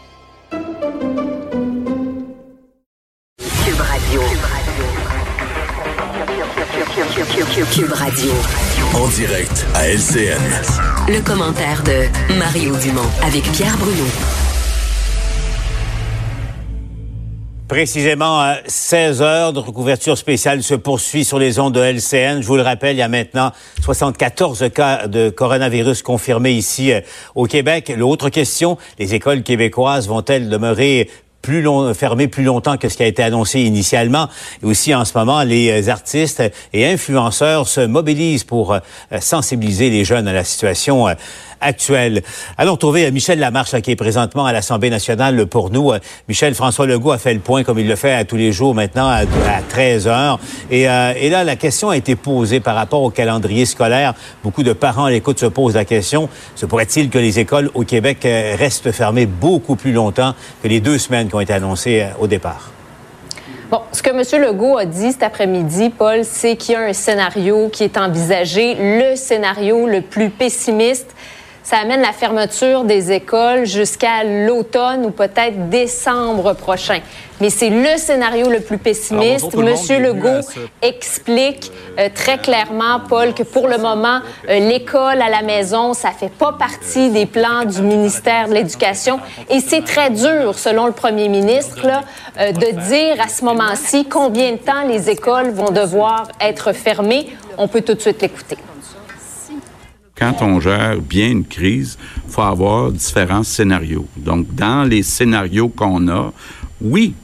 [SPEAKER 15] Cube Radio.
[SPEAKER 10] En direct à LCN.
[SPEAKER 15] Le commentaire de Mario Dumont avec Pierre Bruno.
[SPEAKER 16] Précisément à 16 heures, notre couverture spéciale se poursuit sur les ondes de LCN. Je vous le rappelle, il y a maintenant 74 cas de coronavirus confirmés ici euh, au Québec. L'autre question, les écoles québécoises vont-elles demeurer plus long, fermées plus longtemps que ce qui a été annoncé initialement. Et aussi, en ce moment, les euh, artistes et influenceurs se mobilisent pour euh, sensibiliser les jeunes à la situation euh, actuelle. Allons retrouver euh, Michel Lamarche, là, qui est présentement à l'Assemblée nationale pour nous. Euh, Michel, François Legault a fait le point, comme il le fait tous les jours maintenant, à, à 13 heures. Et, euh, et là, la question a été posée par rapport au calendrier scolaire. Beaucoup de parents à l'écoute se posent la question, se pourrait-il que les écoles au Québec euh, restent fermées beaucoup plus longtemps que les deux semaines qui ont été annoncées euh, au départ?
[SPEAKER 17] Bon, ce que M. Legault a dit cet après-midi, Paul, c'est qu'il y a un scénario qui est envisagé, le scénario le plus pessimiste. Ça amène la fermeture des écoles jusqu'à l'automne ou peut-être décembre prochain. Mais c'est le scénario le plus pessimiste.
[SPEAKER 18] bonjour tout le
[SPEAKER 17] Legault
[SPEAKER 18] ce-
[SPEAKER 17] explique euh, très clairement, Paul, que pour le moment, euh, l'école à la maison, ça fait pas partie des plans du ministère de l'Éducation. Et c'est très dur, selon le premier ministre, là, euh, de dire à ce moment-ci combien de temps les écoles vont devoir être fermées. On peut tout de suite l'écouter.
[SPEAKER 3] Quand on gère bien une crise, faut avoir différents scénarios. Donc, dans les scénarios qu'on a, oui,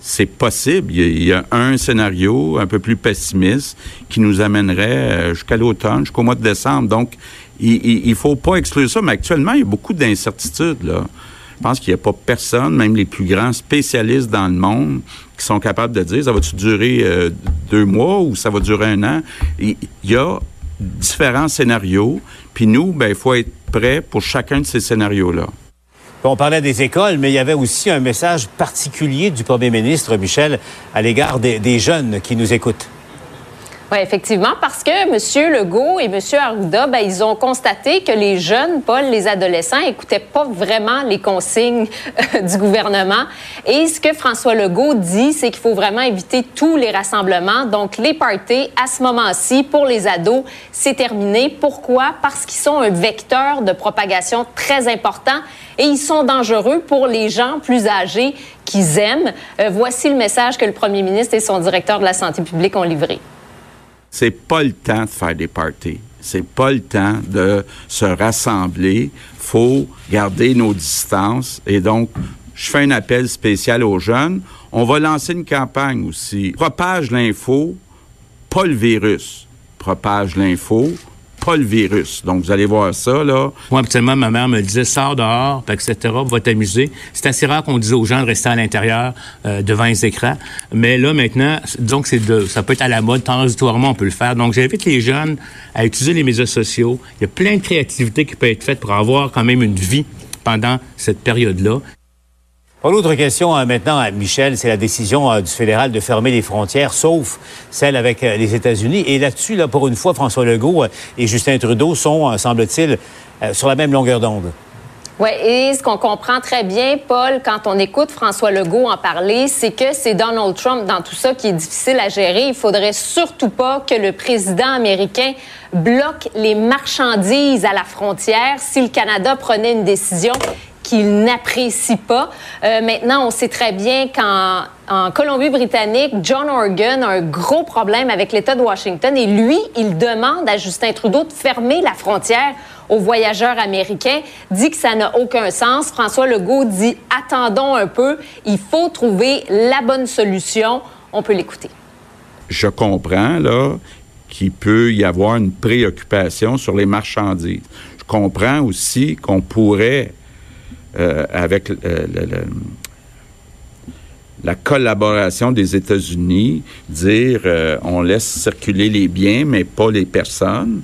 [SPEAKER 3] c'est possible. Il y, a, un scénario un peu plus pessimiste qui nous amènerait euh, jusqu'à l'automne, jusqu'au mois de décembre. Donc, il ne faut pas exclure ça, mais actuellement, il y a beaucoup d'incertitudes. Je pense qu'il n'y a pas personne, même les plus grands spécialistes dans le monde, qui sont capables de dire ça va-tu durer euh, deux mois ou ça va durer un an? Il y a différents scénarios, puis nous, ben, il faut être prêt pour chacun de ces scénarios-là.
[SPEAKER 16] On parlait des écoles, mais il y avait aussi un message particulier du premier ministre, Michel, à l'égard des, jeunes qui nous écoutent.
[SPEAKER 17] Oui, effectivement, parce que M. Legault et M. Arruda, ben, ils ont constaté que les jeunes, Paul, les adolescents, écoutaient pas vraiment les consignes euh, du gouvernement. Et ce que François Legault dit, c'est qu'il faut vraiment éviter tous les rassemblements. Donc, les parties, à ce moment-ci, pour les ados, c'est terminé. Pourquoi? Parce qu'ils sont un vecteur de propagation très important et ils sont dangereux pour les gens plus âgés qu'ils aiment. Euh, voici le message que le premier ministre et son directeur de la santé publique ont livré.
[SPEAKER 3] C'est pas le temps de faire des parties. C'est pas le temps de se rassembler. Faut garder nos distances. Et donc, je fais un appel spécial aux jeunes. On va lancer une campagne aussi. Propage l'info, pas le virus. Propage l'info, pas le virus. Donc, vous allez voir ça, là.
[SPEAKER 18] Moi, habituellement, ma mère me disait, sors dehors, etc., va t'amuser. C'est assez rare qu'on dise aux gens de rester à l'intérieur euh, devant les écrans. Mais là, maintenant, que c'est de, ça peut être à la mode, transitoire,ment on peut le faire. Donc, j'invite les jeunes à utiliser les médias sociaux. Il y a plein de créativité qui peut être faite pour avoir quand même une vie pendant cette période-là.
[SPEAKER 16] L'autre question euh, maintenant à Michel, c'est la décision euh, du fédéral de fermer les frontières, sauf celle avec euh, les États-Unis. Et là-dessus, là, pour une fois, François Legault et Justin Trudeau sont, semble-t-il, sur la même longueur d'onde.
[SPEAKER 17] Oui, et ce qu'on comprend très bien, Paul, quand on écoute François Legault en parler, c'est que c'est Donald Trump dans tout ça qui est difficile à gérer. Il faudrait surtout pas que le président américain bloque les marchandises à la frontière si le Canada prenait une décision qu'il n'apprécie pas. Euh, maintenant, on sait très bien qu'en en Colombie-Britannique, John Organ a un gros problème avec l'État de Washington et lui, il demande à Justin Trudeau de fermer la frontière aux voyageurs américains, dit que ça n'a aucun sens. François Legault dit attendons un peu, il faut trouver la bonne solution. On peut l'écouter.
[SPEAKER 3] Je comprends là qu'il peut y avoir une préoccupation sur les marchandises. Je comprends aussi qu'on pourrait euh, avec euh, la collaboration des États-Unis, dire euh, on laisse circuler les biens, mais pas les personnes.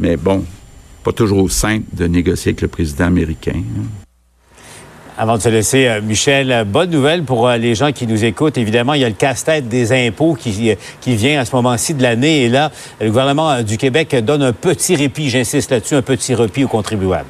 [SPEAKER 3] Mais bon, pas toujours simple de négocier avec le président américain. Hein.
[SPEAKER 16] Avant de se laisser, Michel, bonne nouvelle pour les gens qui nous écoutent. Évidemment, il y a le casse-tête des impôts qui, qui vient à ce moment-ci de l'année. Et là, le gouvernement du Québec donne un petit répit, j'insiste là-dessus, un petit répit aux contribuables.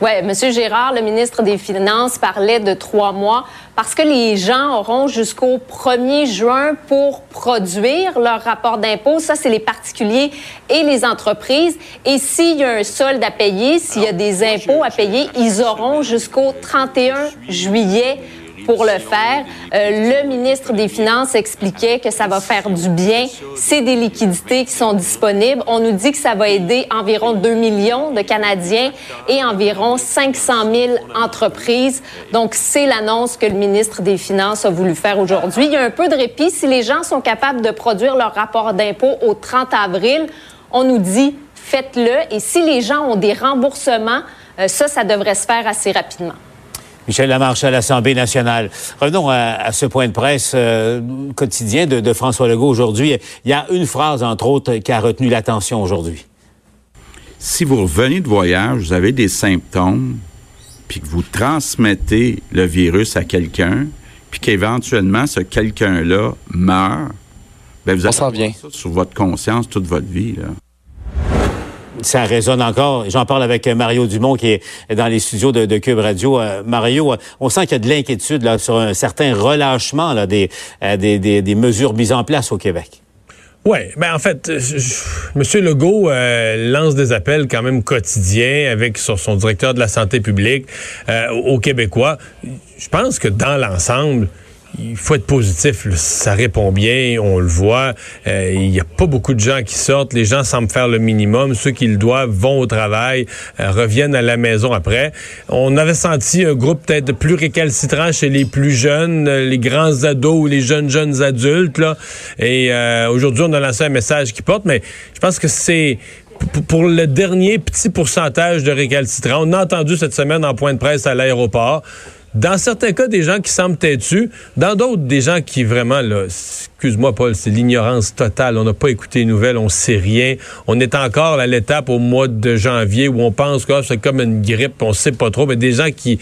[SPEAKER 17] Oui, M. Gérard, le ministre des Finances, parlait de trois mois parce que les gens auront jusqu'au 1er juin pour produire leur rapport d'impôt. Ça, c'est les particuliers et les entreprises. Et s'il y a un solde à payer, s'il y a des impôts à payer, ils auront jusqu'au 31 juillet pour le faire. Euh, le ministre des Finances expliquait que ça va faire du bien. C'est des liquidités qui sont disponibles. On nous dit que ça va aider environ 2 millions de Canadiens et environ 500 000 entreprises. Donc, c'est l'annonce que le ministre des Finances a voulu faire aujourd'hui. Il y a un peu de répit. Si les gens sont capables de produire leur rapport d'impôt au 30 avril, on nous dit faites-le. Et si les gens ont des remboursements, euh, ça, ça devrait se faire assez rapidement.
[SPEAKER 16] Michel Lamarche à l'Assemblée nationale. Revenons à, ce point de presse euh, quotidien de, François Legault aujourd'hui. Il y a une phrase, entre autres, qui a retenu l'attention aujourd'hui.
[SPEAKER 3] Si vous revenez de voyage, vous avez des symptômes, puis que vous transmettez le virus à quelqu'un, puis qu'éventuellement ce quelqu'un-là meurt, bien, vous avez ça sur votre conscience toute votre vie. Là
[SPEAKER 16] ça résonne encore. J'en parle avec Mario Dumont qui est dans les studios de, Cube Radio. Euh, Mario, euh, on sent qu'il y a de l'inquiétude là, sur un certain relâchement là, des, euh, des, des, mesures mises en place au Québec.
[SPEAKER 1] Oui, ben en fait, M. Legault lance des appels quand même quotidiens avec sur son directeur de la santé publique aux Québécois. Je pense que dans l'ensemble, il faut être positif. là. Ça répond bien, on le voit. Euh, il n'y a pas beaucoup de gens qui sortent. Les gens semblent faire le minimum. Ceux qui le doivent vont au travail, euh, reviennent à la maison après. On avait senti un groupe peut-être plus récalcitrant chez les plus jeunes, euh, les grands ados ou les jeunes jeunes adultes. Là. Et euh, aujourd'hui, on a lancé un message qui porte, mais je pense que c'est pour le dernier petit pourcentage de récalcitrants. On a entendu cette semaine en point de presse à l'aéroport. Dans certains cas, des gens qui semblent têtus. Dans d'autres, des gens qui vraiment, là, excuse-moi, Paul, c'est l'ignorance totale. On n'a pas écouté les nouvelles, on sait rien. On est encore à l'étape au mois de janvier où on pense que ah, c'est comme une grippe, on sait pas trop. Mais des gens qui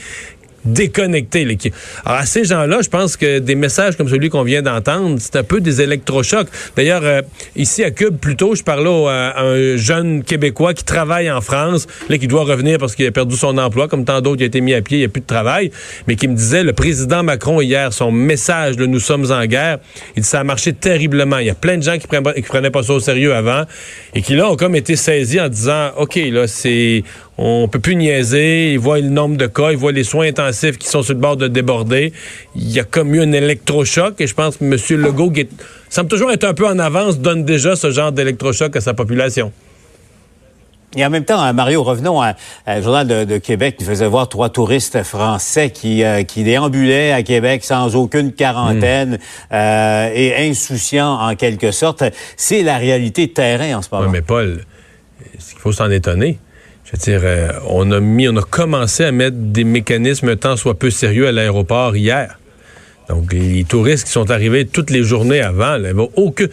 [SPEAKER 1] déconnectés. là, qui- Alors, à ces gens-là, je pense que des messages comme celui qu'on vient d'entendre, c'est un peu des électrochocs. D'ailleurs, euh, ici à Cube, plus tôt, je parlais au- à un jeune Québécois qui travaille en France, là, qui doit revenir parce qu'il a perdu son emploi, comme tant d'autres, il a été mis à pied, il n'y a plus de travail, mais qui me disait, le président Macron, hier, son message, là, nous sommes en guerre, il dit, ça a marché terriblement. Il y a plein de gens qui, pas- qui prenaient pas ça au sérieux avant, et qui, là, ont comme été saisis en disant, OK, là, c'est... On peut plus niaiser. Ils voient le nombre de cas, ils voient les soins intensifs qui sont sur le bord de déborder. Il y a comme eu un électrochoc et je pense que M. Legault, qui est- semble toujours être un peu en avance, donne déjà ce genre d'électrochoc à sa population.
[SPEAKER 16] Et en même temps, hein, Mario, revenons à, à Journal de, de Québec qui faisait voir trois touristes français qui, euh, qui déambulaient à Québec sans aucune quarantaine euh, et insouciants en quelque sorte. C'est la réalité de terrain en ce moment.
[SPEAKER 1] Ouais, mais Paul, est-ce qu'il faut s'en étonner? Je veux dire, euh, on a mis, on a commencé à mettre des mécanismes tant soit peu sérieux à l'aéroport hier. Donc, les touristes qui sont arrivés toutes les journées avant, là, bon, aucun.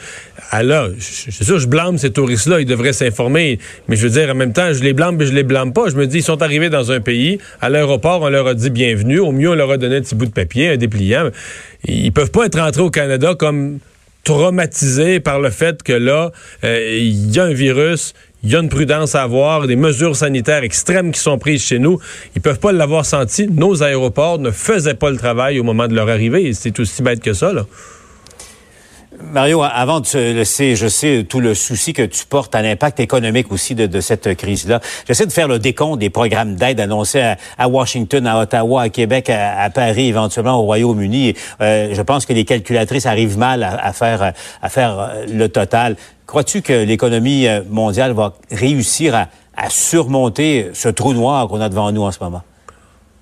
[SPEAKER 1] Alors, suis sûr, je blâme ces touristes-là, ils devraient s'informer. Mais je veux dire, en même temps, je les blâme, mais je les blâme pas. Je me dis, ils sont arrivés dans un pays, à l'aéroport, on leur a dit bienvenue. Au mieux, on leur a donné un petit bout de papier, un dépliant. Ils peuvent pas être rentrés au Canada comme traumatisés par le fait que là, euh, il y a un virus, il y a une prudence à avoir, des mesures sanitaires extrêmes qui sont prises chez nous. Ils peuvent pas l'avoir senti. Nos aéroports ne faisaient pas le travail au moment de leur arrivée. C'est aussi bête que ça, là.
[SPEAKER 16] Mario, avant de se laisser, je sais tout le souci que tu portes à l'impact économique aussi de, cette crise-là. J'essaie de faire le décompte des programmes d'aide annoncés à, Washington, à Ottawa, à Québec, à, Paris, éventuellement au Royaume-Uni. Euh, je pense que les calculatrices arrivent mal à, à faire, à faire euh, le total. Crois-tu que l'économie euh, mondiale va réussir à, surmonter ce trou noir qu'on a devant nous en ce moment?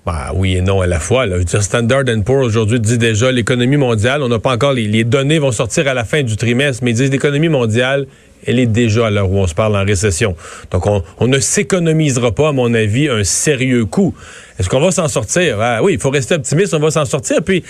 [SPEAKER 1] Ben, oui et non à la fois. Là. Je veux Standard Poor's aujourd'hui dit déjà l'économie mondiale, on n'a pas encore les, les données vont sortir à la fin du trimestre, mais ils disent l'économie mondiale, elle est déjà à l'heure où on se parle en récession. Donc on, on ne s'économisera pas, à mon avis, un sérieux coup. Est-ce qu'on va s'en sortir? Ah, oui, il faut rester optimiste, on va s'en sortir. Puis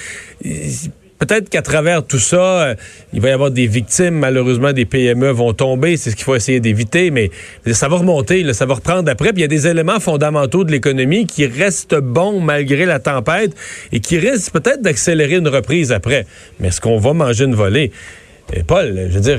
[SPEAKER 1] peut-être qu'à travers tout ça, euh, il va y avoir des victimes. Malheureusement, des PME vont tomber. C'est ce qu'il faut essayer d'éviter. Mais ça va remonter, ça va reprendre après. Puis il y a des éléments fondamentaux de l'économie qui restent bons malgré la tempête et qui risquent peut-être d'accélérer une reprise après. Mais est-ce qu'on va manger une volée? Paul, je veux dire,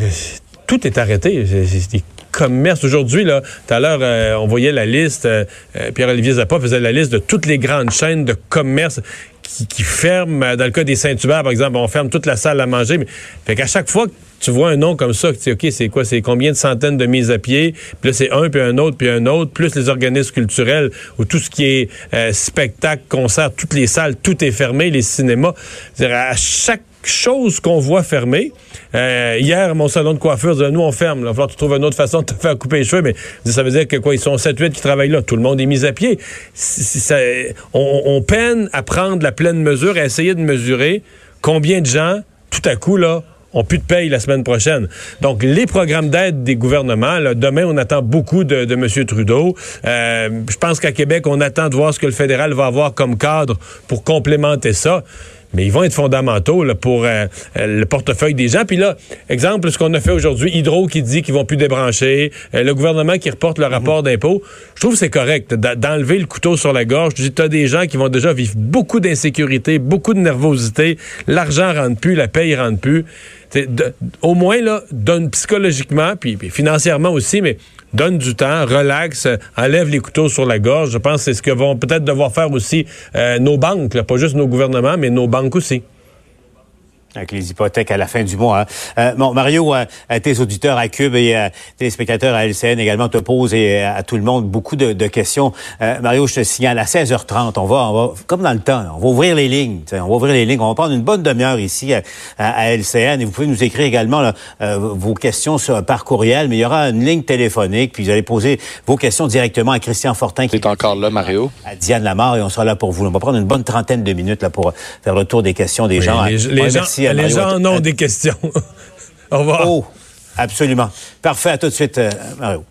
[SPEAKER 1] tout est arrêté. C'est- commerce aujourd'hui tout à l'heure euh, on voyait la liste euh, Pierre-Olivier Zappa faisait la liste de toutes les grandes chaînes de commerce qui, qui ferment Euh, dans le cas des Saint-Hubert par exemple on ferme toute la salle à manger mais fait qu'à chaque fois que tu vois un nom comme ça tu dis OK c'est quoi c'est combien de centaines de mises à pied puis là c'est un puis un autre puis un autre plus les organismes culturels ou tout ce qui est euh, spectacle concert toutes les salles tout est fermé les cinémas. À chaque chose qu'on voit fermer. Euh, hier, mon salon de coiffure disait, nous, on ferme. Il va falloir que tu trouves une autre façon de te faire couper les cheveux. Mais ça veut dire que quoi, ils sont 7-8 qui travaillent là. Tout le monde est mis à pied. On, peine à prendre la pleine mesure, à essayer de mesurer combien de gens, tout à coup, là, ont plus de paye la semaine prochaine. Donc, les programmes d'aide des gouvernements, là, demain, on attend beaucoup de, de M. Trudeau. Euh, je pense qu'à Québec, on attend de voir ce que le fédéral va avoir comme cadre pour complémenter ça. Mais ils vont être fondamentaux là, pour euh, euh, le portefeuille des gens. Puis là, exemple, ce qu'on a fait aujourd'hui, Hydro qui dit qu'ils vont plus débrancher, euh, le gouvernement qui reporte le rapport d'impôt. Je trouve que c'est correct d'enlever le couteau sur la gorge. Tu as des gens qui vont déjà vivre beaucoup d'insécurité, beaucoup de nervosité. L'argent rentre plus, la paye rentre plus. De- au moins, là, donne psychologiquement, puis, puis financièrement aussi, mais donne du temps, relaxe, enlève les couteaux sur la gorge. Je pense que c'est ce que vont peut-être devoir faire aussi euh, nos banques, pas juste nos gouvernements, mais nos banques aussi.
[SPEAKER 16] Avec les hypothèques à la fin du mois. hein. Euh, bon, Mario, euh, à tes auditeurs à Cube et euh, tes spectateurs à LCN également te posent et euh, à tout le monde beaucoup de, de questions. Euh, Mario, je te signale à 16h30, on va, on va comme dans le temps, là, on va ouvrir les lignes. tu sais, On va ouvrir les lignes. On va prendre une bonne demi-heure ici à, à- à LCN et vous pouvez nous écrire également là, euh, vos questions sur, par courriel, mais il y aura une ligne téléphonique puis vous allez poser vos questions directement à Christian Fortin qui est encore là, Mario, à Diane Lamar et on sera là pour vous. On va prendre une bonne trentaine de minutes là pour faire le tour des questions des
[SPEAKER 1] Oui,
[SPEAKER 16] gens.
[SPEAKER 1] les,
[SPEAKER 16] Ouais,
[SPEAKER 1] les gens,
[SPEAKER 16] merci à
[SPEAKER 1] les
[SPEAKER 16] Mario.
[SPEAKER 1] gens en ont des questions. Au revoir.
[SPEAKER 16] Oh, absolument. Parfait. À tout de suite, euh, Mario.